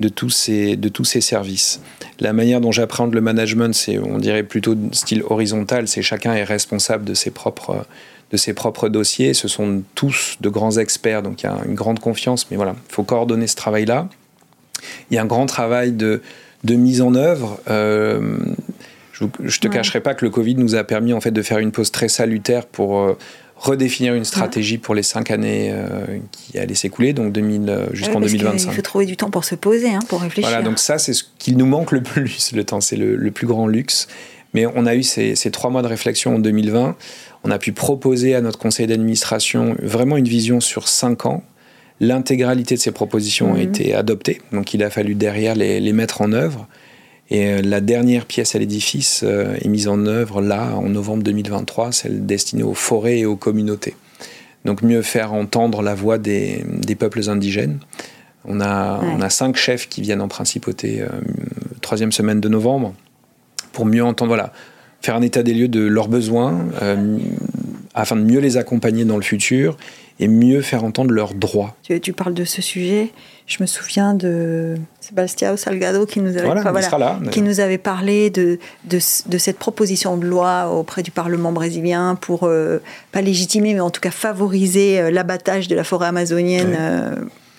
de tous ces, de tous ces services. La manière dont j'appréhende le management, c'est, on dirait plutôt style horizontal, c'est chacun est responsable de ses propres de ses propres dossiers. Ce sont tous de grands experts, donc il y a une grande confiance, mais voilà, il faut coordonner ce travail-là. Il y a un grand travail de, de mise en œuvre. Euh, je ne te cacherai pas que le Covid nous a permis en fait de faire une pause très salutaire pour euh, redéfinir une stratégie pour les cinq années euh, qui allaient s'écouler, donc 2000 euh, jusqu'en 2025. Il faut trouver du temps pour se poser, hein, pour réfléchir. Voilà, donc ça, c'est ce qu'il nous manque le plus, le temps, c'est le, plus grand luxe. Mais on a eu ces, ces, trois mois de réflexion en 2020. On a pu proposer à notre conseil d'administration vraiment une vision sur cinq ans. L'intégralité de ces propositions a mhm. été adoptée, donc il a fallu derrière les, les mettre en œuvre. Et euh, la dernière pièce à l'édifice euh, est mise en œuvre là, en novembre 2023, celle destinée aux forêts et aux communautés. Donc mieux faire entendre la voix des, peuples indigènes. On a, on a cinq chefs qui viennent en principauté, euh, troisième semaine de novembre, pour mieux entendre, voilà, faire un état des lieux de leurs besoins, afin de mieux les accompagner dans le futur et mieux faire entendre leurs droits. Tu, tu parles de ce sujet. Je me souviens de Sébastien Salgado qui nous avait, qui nous avait parlé de, de, cette proposition de loi auprès du Parlement brésilien pour, euh, pas légitimer, mais en tout cas favoriser euh, l'abattage de la forêt amazonienne. Euh,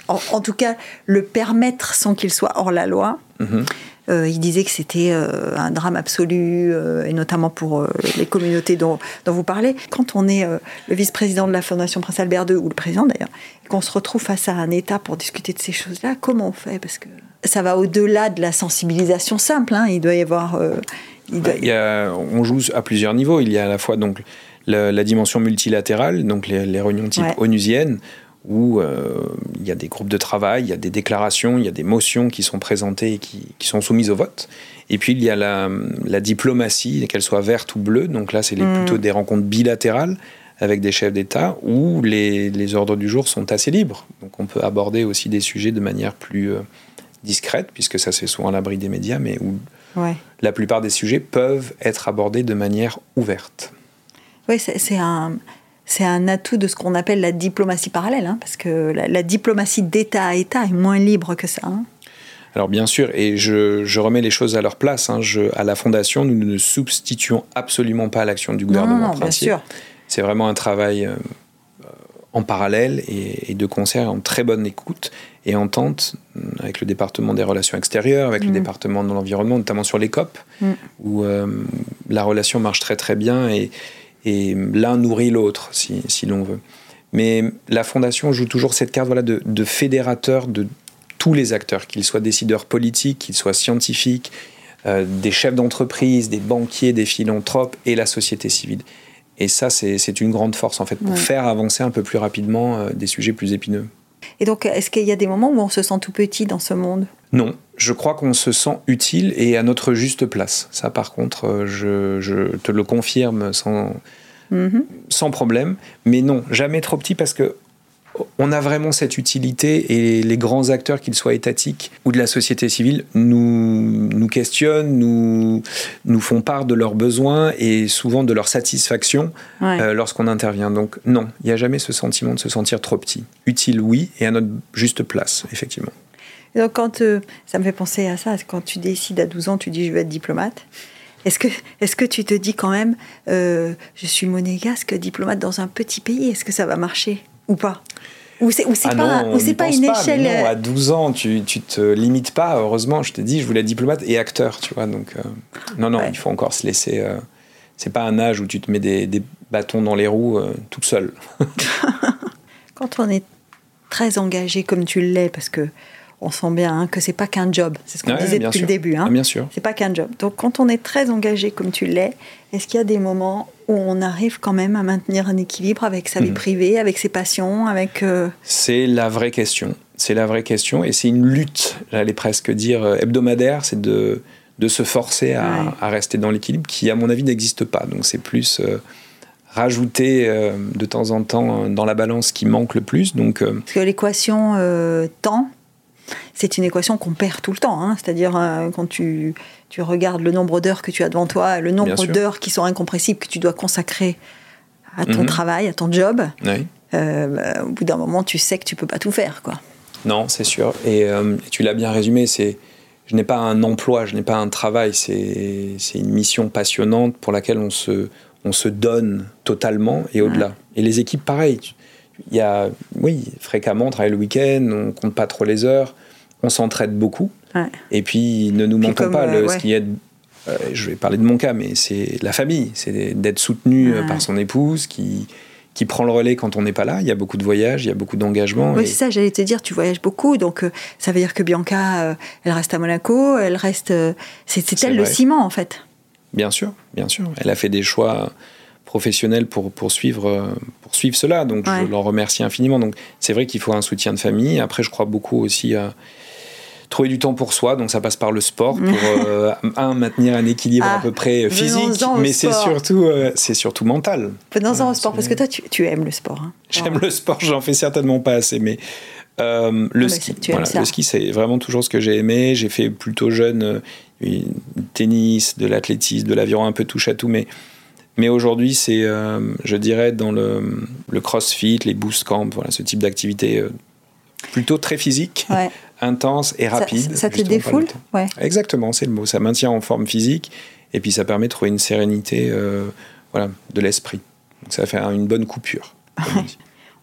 en, tout cas, le permettre sans qu'il soit hors la loi. Mhm. Il disait que c'était euh, un drame absolu, euh, et notamment pour les communautés dont, vous parlez. Quand on est le vice-président de la Fondation Prince Albert II, ou le président d'ailleurs, qu'on se retrouve face à un État pour discuter de ces choses-là, comment on fait? Parce que ça va au-delà de la sensibilisation simple. Hein. Il doit y avoir. on joue à plusieurs niveaux. Il y a à la fois donc la, dimension multilatérale, donc les, réunions type onusienne, où euh, il y a des groupes de travail, il y a des déclarations, il y a des motions qui sont présentées et qui, sont soumises au vote. Et puis il y a la, diplomatie, qu'elle soit verte ou bleue, donc là c'est mm. plutôt des rencontres bilatérales avec des chefs d'État où les, ordres du jour sont assez libres. Donc on peut aborder aussi des sujets de manière plus euh, discrète, puisque ça c'est souvent à l'abri des médias, mais où la plupart des sujets peuvent être abordés de manière ouverte. Oui, c'est un c'est un atout de ce qu'on appelle la diplomatie parallèle, hein, parce que la, diplomatie d'État à État est moins libre que ça. Hein. Alors bien sûr, et je, remets les choses à leur place. Hein, à la Fondation, nous ne substituons absolument pas l'action du gouvernement non, bien sûr. C'est vraiment un travail euh, en parallèle et, de concert, en très bonne écoute et entente avec le département des relations extérieures, avec le mm. département de l'environnement, notamment sur les COP, mm. où euh, la relation marche très très bien et, et l'un nourrit l'autre, si, si l'on veut. Mais la Fondation joue toujours cette carte voilà, de, de fédérateur de tous les acteurs, qu'ils soient décideurs politiques, qu'ils soient scientifiques, euh, des chefs d'entreprise, des banquiers, des philanthropes et la société civile. Et ça, c'est une grande force, en fait, pour faire avancer un peu plus rapidement euh, des sujets plus épineux. Et donc, est-ce qu'il y a des moments où on se sent tout petit dans ce monde? Non, je crois qu'on se sent utile et à notre juste place. Ça, par contre, euh, je, te le confirme sans, mhm. sans problème. Mais non, jamais trop petit parce que on a vraiment cette utilité et les grands acteurs, qu'ils soient étatiques ou de la société civile, nous, nous questionnent, nous, nous font part de leurs besoins et souvent de leur satisfaction euh, lorsqu'on intervient. Donc non, il n'y a jamais ce sentiment de se sentir trop petit. Utile, oui, et à notre juste place, effectivement. Donc quand, euh, ça me fait penser à ça, quand tu décides à 12 ans, tu dis je veux être diplomate. Est-ce que, est que tu te dis quand même, euh, je suis monégasque, diplomate dans un petit pays, est-ce que ça va marcher ou pas? Ou c'est ah pas, pas une échelle. Non, à 12 ans, tu, tu te limites pas. Heureusement, je te dis, je voulais être diplomate et acteur, tu vois. Donc, euh, non, non, il faut encore se laisser. Euh, c'est pas un âge où tu te mets des, des bâtons dans les roues euh, tout seul. quand on est très engagé comme tu l'es, parce que on sent bien hein, que c'est pas qu'un job. C'est ce qu'on disait depuis le début. Hein. Ah, bien sûr. C'est pas qu'un job. Donc quand on est très engagé comme tu l'es, est-ce qu'il y a des moments où on arrive quand même à maintenir un équilibre avec sa vie mhm. privée, avec ses passions, avec euh, C'est la vraie question. C'est la vraie question et c'est une lutte, j'allais presque dire euh, hebdomadaire, c'est de, de se forcer à, à rester dans l'équilibre qui, à mon avis, n'existe pas. Donc c'est plus euh, rajouter de temps en temps dans la balance qui manque le plus. Donc, Parce que l'équation temps c'est une équation qu'on perd tout le temps. Hein. C'est-à-dire, euh, quand tu, tu, regardes le nombre d'heures que tu as devant toi, le nombre d'heures qui sont incompressibles que tu dois consacrer à ton mhm. travail, à ton job, euh, bah, au bout d'un moment, tu sais que tu peux pas tout faire. Quoi. Non, c'est sûr. Et euh, tu l'as bien résumé, c'est je n'ai pas un emploi, je n'ai pas un travail, c'est une mission passionnante pour laquelle on se, on se donne totalement et au-delà. Et les équipes, pareil. Il y a, oui, fréquemment, on travaille le week-end, on compte pas trop les heures on s'entraide beaucoup. Et puis, ne nous manquons pas, le, ce qui est euh, je vais parler de mon cas, mais c'est la famille, c'est d'être soutenu euh, par son épouse qui, qui prend le relais quand on n'est pas là. Il y a beaucoup de voyages, il y a beaucoup d'engagement. Oui, c'est ça, j'allais te dire, tu voyages beaucoup, donc euh, ça veut dire que Bianca, elle reste à Monaco, elle reste. c'est elle le ciment, en fait. Bien sûr, bien sûr. Elle a fait des choix professionnels pour poursuivre, poursuivre cela, donc je l'en remercie infiniment. Donc c'est vrai qu'il faut un soutien de famille. Après, je crois beaucoup aussi à trouver du temps pour soi, donc ça passe par le sport pour euh, un maintenir un équilibre à ah, peu près physique, mais c'est surtout euh, c'est surtout mental. Venons-en au sport parce que toi tu, aimes le sport. Hein. J'aime le sport, j'en fais certainement pas assez, mais euh, le, ski, le ski, c'est vraiment toujours ce que j'ai aimé. J'ai fait plutôt jeune du tennis, de l'athlétisme, de l'aviron, un peu touche à tout, mais mais aujourd'hui, c'est, je dirais, dans le, le, crossfit, les boost camps, voilà, ce type d'activité plutôt très physique, intense et rapide. Ça, te défoule ouais. Exactement, c'est le mot. Ça maintient en forme physique et puis ça permet de trouver une sérénité euh, voilà, de l'esprit. Donc ça fait une bonne coupure.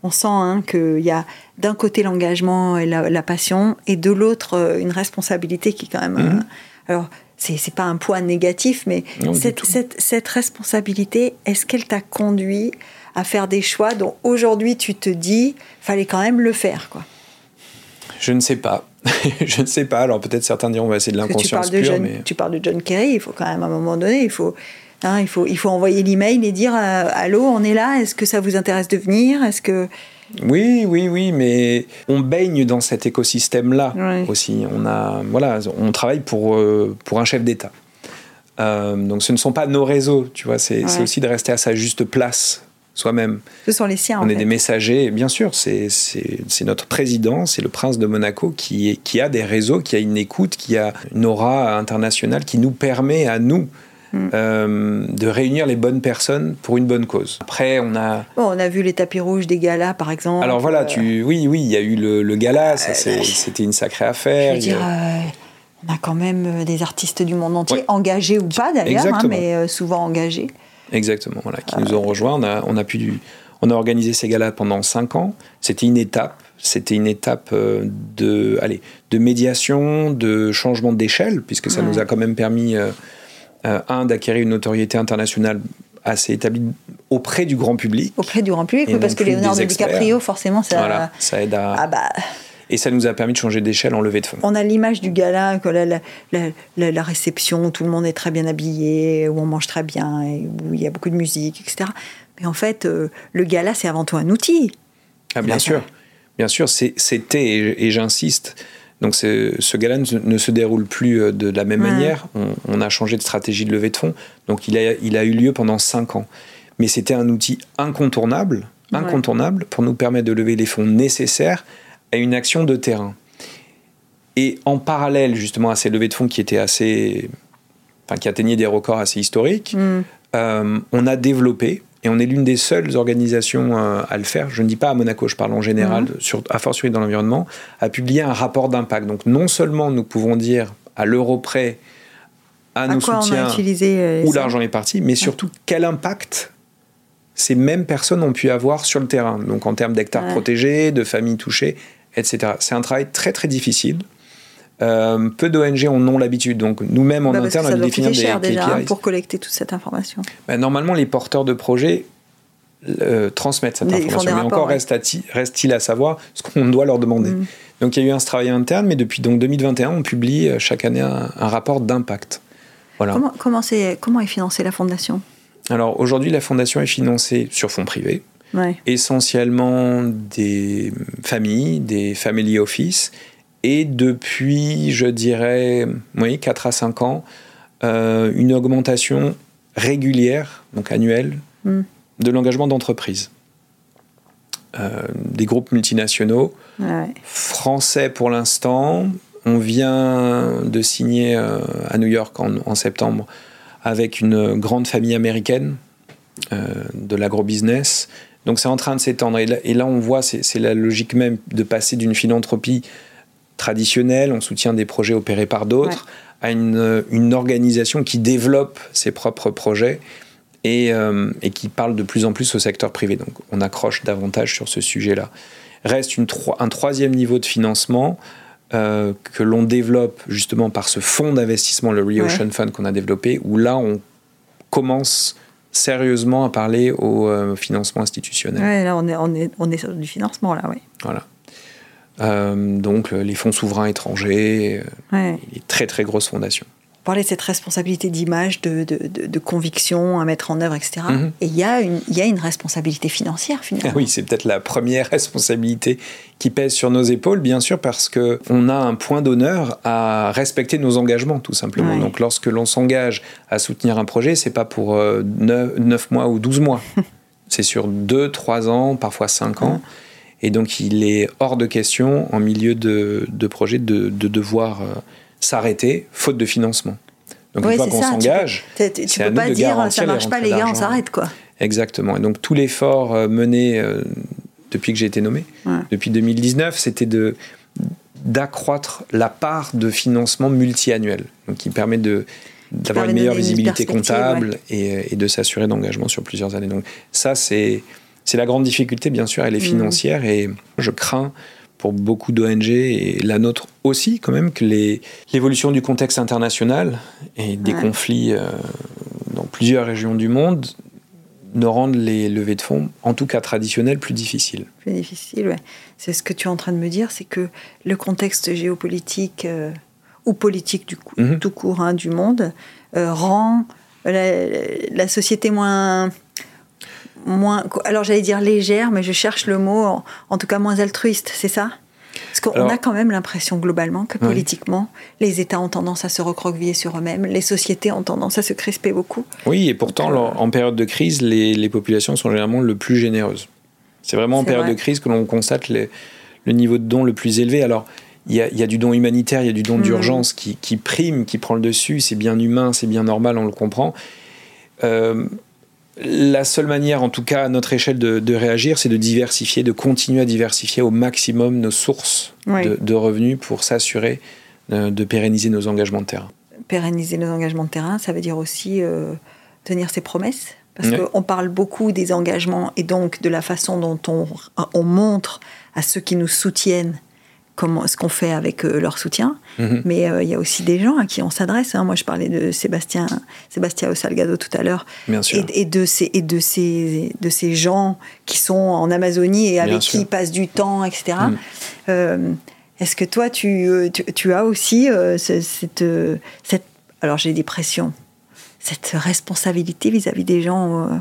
On sent hein, qu'il y a d'un côté l'engagement et la, passion et de l'autre euh, une responsabilité qui quand même... Mhm. Euh, alors, c'est pas un poids négatif, mais cette, cette, cette, responsabilité, est-ce qu'elle t'a conduit à faire des choix dont aujourd'hui tu te dis, fallait quand même le faire quoi? Je ne sais pas. je ne sais pas. Alors peut-être certains diront, bah, c'est de l'inconscience pure. mais... Tu parles de John Kerry, il faut quand même à un moment donné, il faut, hein, il faut, il faut envoyer l'email et dire euh, Allô, on est là, est-ce que ça vous intéresse de venir? Est-ce que. Oui, oui, oui, mais on baigne dans cet écosystème-là aussi. On, a, voilà, on travaille pour, euh, pour un chef d'État. Euh, donc ce ne sont pas nos réseaux, tu vois, c'est aussi de rester à sa juste place soi-même. Ce sont les siens. On est des messagers, bien sûr. C'est notre président, c'est le prince de Monaco qui, est, qui a des réseaux, qui a une écoute, qui a une aura internationale qui nous permet à nous. Hmm. Euh, de réunir les bonnes personnes pour une bonne cause. Après, on a. on a vu les tapis rouges des galas, par exemple. Alors voilà, tu, oui, oui, il y a eu le, le gala, euh, c'était une sacrée affaire. Je veux dire, euh, on a quand même des artistes du monde entier, engagés ou pas d'ailleurs, hein, mais souvent engagés. Exactement, voilà, qui nous ont rejoints. On a, on a, pu, on a organisé ces galas pendant cinq ans. C'était une étape. C'était une étape euh, de, allez, de médiation, de changement d'échelle, puisque ça nous a quand même permis, euh, euh, un, d'acquérir une notoriété internationale assez établie auprès du grand public. Auprès du grand public, parce que Leonardo DiCaprio, forcément, ça, ça aide à. Ah bah et ça nous a permis de changer d'échelle en levée de fonds. On a l'image du gala, que la, la, réception, où tout le monde est très bien habillé, où on mange très bien, et où il y a beaucoup de musique, etc. Mais en fait, euh, le gala, c'est avant tout un outil. Ah, bien sûr, bien sûr, c'était, et, j'insiste, donc ce gala ne, se déroule plus euh, de, la même manière. On, a changé de stratégie de levée de fonds. Donc il a, il a eu lieu pendant cinq ans. Mais c'était un outil incontournable, incontournable pour nous permettre de lever les fonds nécessaires à une action de terrain. Et en parallèle justement à ces levées de fonds qui étaient assez, enfin qui atteignaient des records assez historiques, mm. euh, on a développé et on est l'une des seules organisations euh, à le faire. Je ne dis pas à Monaco, je parle en général, mm. sur, à fortiori dans l'environnement, à publier un rapport d'impact. Donc non seulement nous pouvons dire à l'euro près à, nos soutiens euh, où l'argent est parti, mais surtout quel impact ces mêmes personnes ont pu avoir sur le terrain. Donc en termes d'hectares protégés, de familles touchées, etc. C'est un travail très très difficile. Euh, peu d'ONG en ont l'habitude. Donc nous-mêmes en bah, interne, on définir des cher déjà pour collecter toute cette information. Bah, normalement, les porteurs de projets transmettre cette information. Mais encore reste-t-il à savoir ce qu'on doit leur demander. Mm. Donc il y a eu un travail interne, mais depuis donc 2021, on publie chaque année un, rapport d'impact. Voilà. Comment, comment, est, comment est financée la fondation? Alors aujourd'hui, la fondation est financée sur fonds privés, essentiellement des familles, des family office, et depuis, je dirais, oui, 4 à 5 ans, euh, une augmentation régulière, donc annuelle, hmm. de l'engagement d'entreprises. Euh, des groupes multinationaux, français pour l'instant. On vient de signer euh, à New York en, septembre avec une grande famille américaine de l'agrobusiness. Donc c'est en train de s'étendre. Et, là, on voit, c'est la logique même de passer d'une philanthropie traditionnelle, on soutient des projets opérés par d'autres, à une, une, organisation qui développe ses propres projets et, euh, et, qui parle de plus en plus au secteur privé. Donc on accroche davantage sur ce sujet-là. Reste une, un troisième niveau de financement euh, que l'on développe justement par ce fonds d'investissement, le Re-Ocean Fund qu'on a développé, où là on commence sérieusement à parler au euh, financement institutionnel. Oui, là on est, on, est, on est sur du financement, là, oui. Voilà. Euh, donc les fonds souverains étrangers, euh, les très très grosses fondations. Parler de cette responsabilité d'image, de, de, conviction à mettre en œuvre, etc. Mhm. Et il y, a une, y a une responsabilité financière finalement. oui, c'est peut-être la première responsabilité qui pèse sur nos épaules, bien sûr, parce qu'on a un point d'honneur à respecter nos engagements, tout simplement. Donc lorsque l'on s'engage à soutenir un projet, c'est pas pour 9, euh, mois ou 12 mois. c'est sur 2, 3 ans, parfois 5 ans. Et donc, il est hors de question, en milieu de, projet, de, devoir euh, s'arrêter, faute de financement. Donc, une fois qu'on s'engage, tu, tu peux pas dire ça marche pas, les gars, on s'arrête, quoi. Exactement. Et donc, tout l'effort euh, mené euh, depuis que j'ai été nommé, depuis 2019, c'était de d'accroître la part de financement multi-annuel, donc qui permet de d'avoir une meilleure visibilité comptable et, et, de s'assurer d'engagement sur plusieurs années. Donc ça, c'est c'est la grande difficulté, bien sûr, elle est mmh. financière et je crains pour beaucoup d'ONG et la nôtre aussi quand même que l'évolution du contexte international et des conflits euh, dans plusieurs régions du monde ne rendent les levées de fonds, en tout cas traditionnelles, plus difficiles. Plus difficiles, oui. C'est ce que tu es en train de me dire, c'est que le contexte géopolitique euh, ou politique du coup, mmh. tout court hein, du monde euh, rend la, société moins moins, alors j'allais dire légère, mais je cherche le mot, en, tout cas moins altruiste, c'est ça? Parce qu'on a quand même l'impression globalement que politiquement, les États ont tendance à se recroqueviller sur eux-mêmes, les sociétés ont tendance à se crisper beaucoup. Oui, et pourtant, en période de crise, les, populations sont généralement le plus généreuses. C'est vraiment en période de crise que l'on constate le niveau de don le plus élevé. Alors, il y, a, du don humanitaire, il y a du don mmh. d'urgence qui, prime, qui prend le dessus, c'est bien humain, c'est bien normal, on le comprend. Euh, la seule manière, en tout cas à notre échelle, de, réagir, c'est de diversifier, de continuer à diversifier au maximum nos sources de, revenus pour s'assurer euh, de, pérenniser nos engagements de terrain. Pérenniser nos engagements de terrain, ça veut dire aussi euh, tenir ses promesses. Parce qu'on parle beaucoup des engagements et donc de la façon dont on montre à ceux qui nous soutiennent ce qu'on fait avec euh, leur soutien. Mhm. Mais euh, il y a aussi des gens à qui on s'adresse. Hein. Moi, je parlais de Sébastien, Sébastien Salgado tout à l'heure. Et, de ces, et de, ces, de ces gens qui sont en Amazonie et avec qui ils passent du temps, etc. Mhm. Euh, est-ce que toi, tu, tu, as aussi cette, cette, Alors, j'ai des pressions. Cette responsabilité vis-à-vis des gens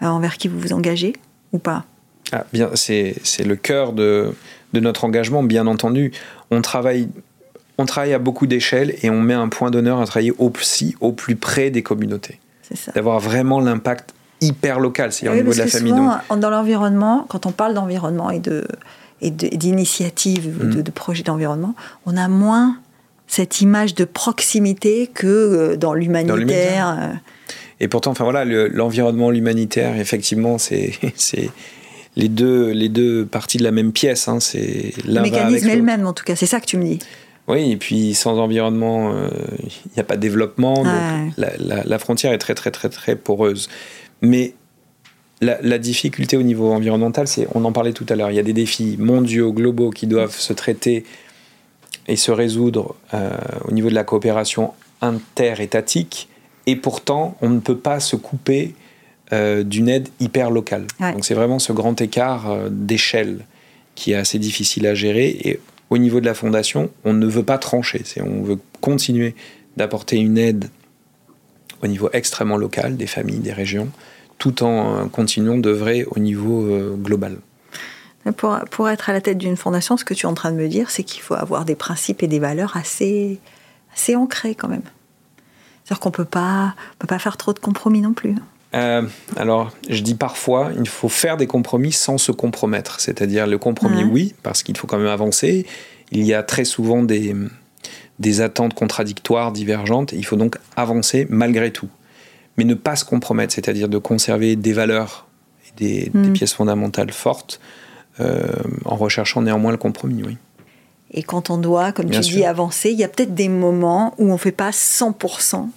envers qui vous vous engagez ou pas? Ah, bien, c'est le cœur de, de notre engagement, bien entendu. On travaille, on travaille à beaucoup d'échelles et on met un point d'honneur à travailler aussi au plus près des communautés. D'avoir vraiment l'impact hyper local, c'est-à-dire au niveau de la famille. Souvent, dans l'environnement, quand on parle d'environnement et de et d'initiatives, de, mm. de, projets d'environnement, on a moins cette image de proximité que euh, dans l'humanitaire. Euh. Et pourtant, enfin voilà, l'environnement, l'humanitaire, effectivement, c'est les deux, les deux parties de la même pièce. Hein, c'est le mécanisme est le même, en tout cas, c'est ça que tu me dis. Oui, et puis sans environnement, euh, il n'y a pas de développement. Donc la, frontière est très, très, très, très poreuse. Mais la, difficulté au niveau environnemental, c'est, on en parlait tout à l'heure, il y a des défis mondiaux, globaux qui doivent se traiter et se résoudre euh, au niveau de la coopération interétatique. Et pourtant, on ne peut pas se couper euh, d'une aide hyper locale. Donc c'est vraiment ce grand écart euh, d'échelle qui est assez difficile à gérer. Et au niveau de la fondation, on ne veut pas trancher. On veut continuer d'apporter une aide au niveau extrêmement local des familles, des régions, tout en continuant d'œuvrer au niveau global. Pour, pour, être à la tête d'une fondation, ce que tu es en train de me dire, c'est qu'il faut avoir des principes et des valeurs assez, assez ancrés quand même. C'est-à-dire qu'on ne peut pas, peut pas faire trop de compromis non plus. Euh, alors, je dis parfois, il faut faire des compromis sans se compromettre. C'est-à-dire le compromis, oui, parce qu'il faut quand même avancer. Il y a très souvent des, des attentes contradictoires, divergentes. Il faut donc avancer malgré tout. Mais ne pas se compromettre, c'est-à-dire de conserver des valeurs et des, des mm. pièces fondamentales fortes euh, en recherchant néanmoins le compromis, oui. Et quand on doit, comme tu dis, avancer, il y a peut-être des moments où on ne fait pas 100%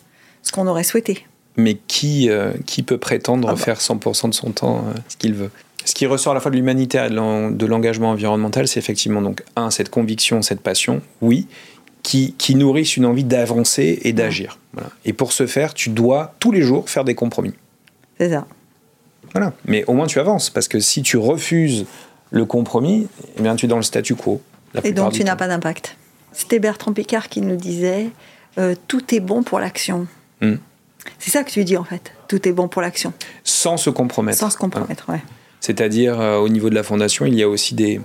ce qu'on aurait souhaité. Mais qui, euh, qui peut prétendre ah bah. faire 100% de son temps euh, ce qu'il veut? Ce qui ressort à la fois de l'humanitaire et de l'engagement environnemental, c'est effectivement, donc, un, cette conviction, cette passion, oui, qui, qui nourrissent une envie d'avancer et d'agir. Et pour ce faire, tu dois tous les jours faire des compromis. C'est ça. Voilà. Mais au moins tu avances, parce que si tu refuses le compromis, eh bien, tu es dans le statu quo. Et donc tu n'as pas d'impact. C'était Bertrand Picard qui nous disait euh, tout est bon pour l'action. Hmm. C'est ça que tu dis en fait. Tout est bon pour l'action. Sans se compromettre. Sans se compromettre, ouais. C'est-à-dire, euh, au niveau de la fondation, il y a aussi des,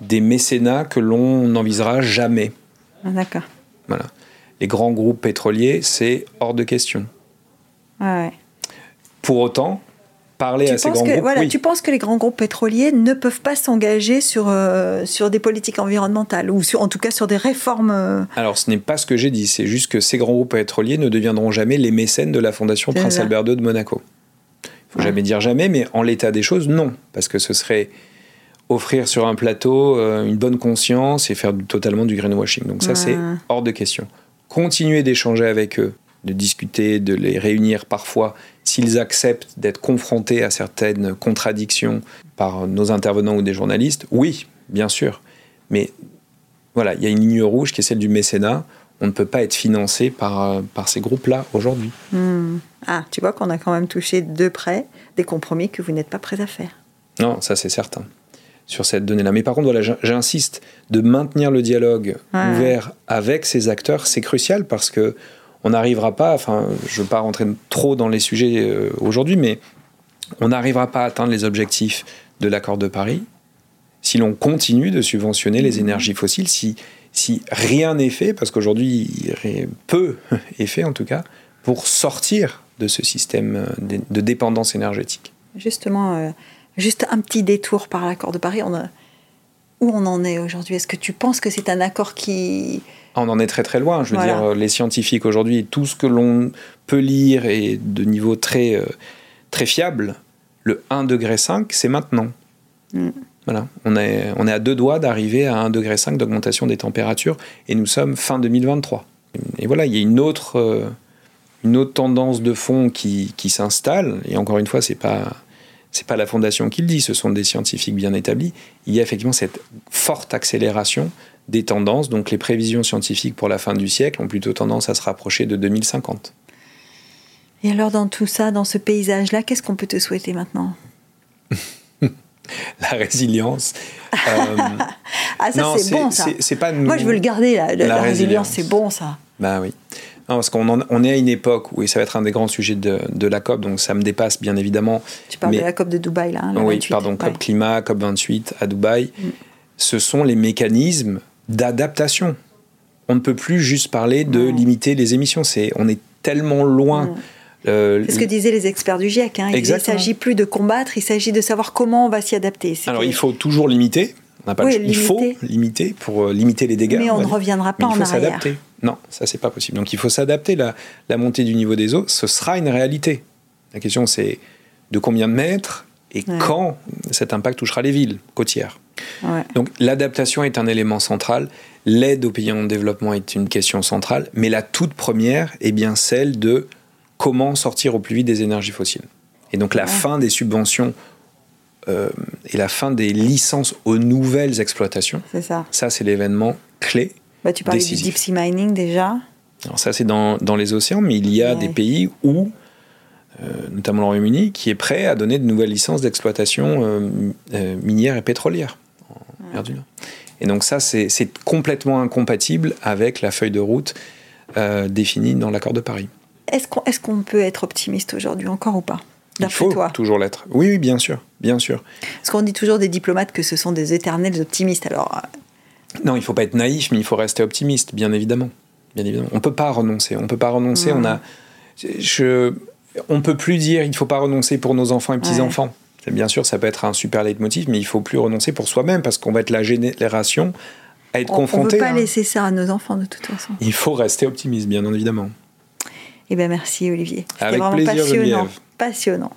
des mécénats que l'on n'envisagera jamais. Ah, d'accord. Voilà. Les grands groupes pétroliers, c'est hors de question. Ouais. Pour autant, parler tu à ces grands groupes? Voilà, Tu penses que les grands groupes pétroliers ne peuvent pas s'engager sur, euh, sur des politiques environnementales ou sur, en tout cas sur des réformes euh, Alors, ce n'est pas ce que j'ai dit. C'est juste que ces grands groupes pétroliers ne deviendront jamais les mécènes de la Fondation Prince Albert II de Monaco. Il faut jamais dire jamais, mais en l'état des choses, non. Parce que ce serait offrir sur un plateau euh, une bonne conscience et faire totalement du greenwashing. Donc ça, c'est hors de question. Continuer d'échanger avec eux, de discuter, de les réunir parfois s'ils acceptent d'être confrontés à certaines contradictions par nos intervenants ou des journalistes, oui, bien sûr. Mais voilà, il y a une ligne rouge qui est celle du mécénat. On ne peut pas être financé par, euh, par ces groupes-là aujourd'hui. Hmm. Ah, tu vois qu'on a quand même touché de près des compromis que vous n'êtes pas prêts à faire. Non, ça c'est certain sur cette donnée-là. Mais par contre, voilà, j'insiste de maintenir le dialogue ouvert avec ces acteurs, c'est crucial parce que on n'arrivera pas, enfin, je ne veux pas rentrer trop dans les sujets euh, aujourd'hui, mais on n'arrivera pas à atteindre les objectifs de l'accord de Paris si l'on continue de subventionner les énergies fossiles, si, si rien n'est fait, parce qu'aujourd'hui, peu est fait en tout cas, pour sortir de ce système euh, de dépendance énergétique. Justement, euh, juste un petit détour par l'accord de Paris, on a, où on en est aujourd'hui? Est-ce que tu penses que c'est un accord qui, on en est très très loin. Je veux dire, les scientifiques aujourd'hui, tout ce que l'on peut lire est de niveau très, euh, très fiable. Le 1,5 degré, c'est maintenant. Mm. Voilà. On est, on est à deux doigts d'arriver à 1,5 degré d'augmentation des températures et nous sommes fin 2023. Et voilà, il y a une autre, euh, une autre tendance de fond qui, qui s'installe. Et encore une fois, c'est pas c'est pas la fondation qui le dit, ce sont des scientifiques bien établis. Il y a effectivement cette forte accélération des tendances. Donc les prévisions scientifiques pour la fin du siècle ont plutôt tendance à se rapprocher de 2050. Et alors dans tout ça, dans ce paysage-là, qu'est-ce qu'on peut te souhaiter maintenant? La résilience. Euh, ah ça c'est bon ça. pas Moi je veux le garder La, la, résilience, c'est bon ça. Ben oui. Parce qu'on on est à une époque où ça va être un des grands sujets de, de, la COP, donc ça me dépasse bien évidemment. Tu parles de la COP de Dubaï là. Hein, oui, pardon, COP climat, COP 28 à Dubaï. Mm. Ce sont les mécanismes d'adaptation. On ne peut plus juste parler de limiter les émissions. C'est, on est tellement loin. Euh, c'est ce que disaient les experts du GIEC. Hein. Il ne s'agit plus de combattre, il s'agit de savoir comment on va s'y adapter. Alors il faut toujours limiter. Il faut limiter pour euh, limiter les dégâts. Mais on ne reviendra pas en arrière. Il faut s'adapter. Non, ça c'est pas possible. Donc il faut s'adapter. La, la montée du niveau des eaux, ce sera une réalité. La question c'est de combien de mètres et quand cet impact touchera les villes côtières. Donc l'adaptation est un élément central, l'aide aux pays en développement est une question centrale, mais la toute première est bien celle de comment sortir au plus vite des énergies fossiles. Et donc la fin des subventions euh, et la fin des licences aux nouvelles exploitations, ça, ça c'est l'événement clé. Bah, tu parlais du deep sea mining déjà Alors ça c'est dans, dans, les océans, mais il y a des pays où notamment le Royaume-Uni, qui est prêt à donner de nouvelles licences d'exploitation minière et pétrolière en mer du Nord. Et donc ça, c'est complètement incompatible avec la feuille de route définie dans l'accord de Paris. Est-ce qu'on peut être optimiste aujourd'hui encore ou pas? Il faut toujours l'être. Oui, oui, bien sûr, bien sûr. Parce qu'on dit toujours des diplomates que ce sont des éternels optimistes. Alors. Euh, non, il faut pas être naïf, mais il faut rester optimiste, bien évidemment. Bien évidemment. On peut pas renoncer. On peut pas renoncer. On a. Je. On peut plus dire il faut pas renoncer pour nos enfants et petits enfants. Bien sûr, ça peut être un super leitmotiv, mais il faut plus renoncer pour soi-même parce qu'on va être la génération à être confronté. On ne peut pas laisser ça à nos enfants de toute façon. Il faut rester optimiste, bien évidemment. Eh bien, merci Olivier. C'était vraiment passionnant passionnant.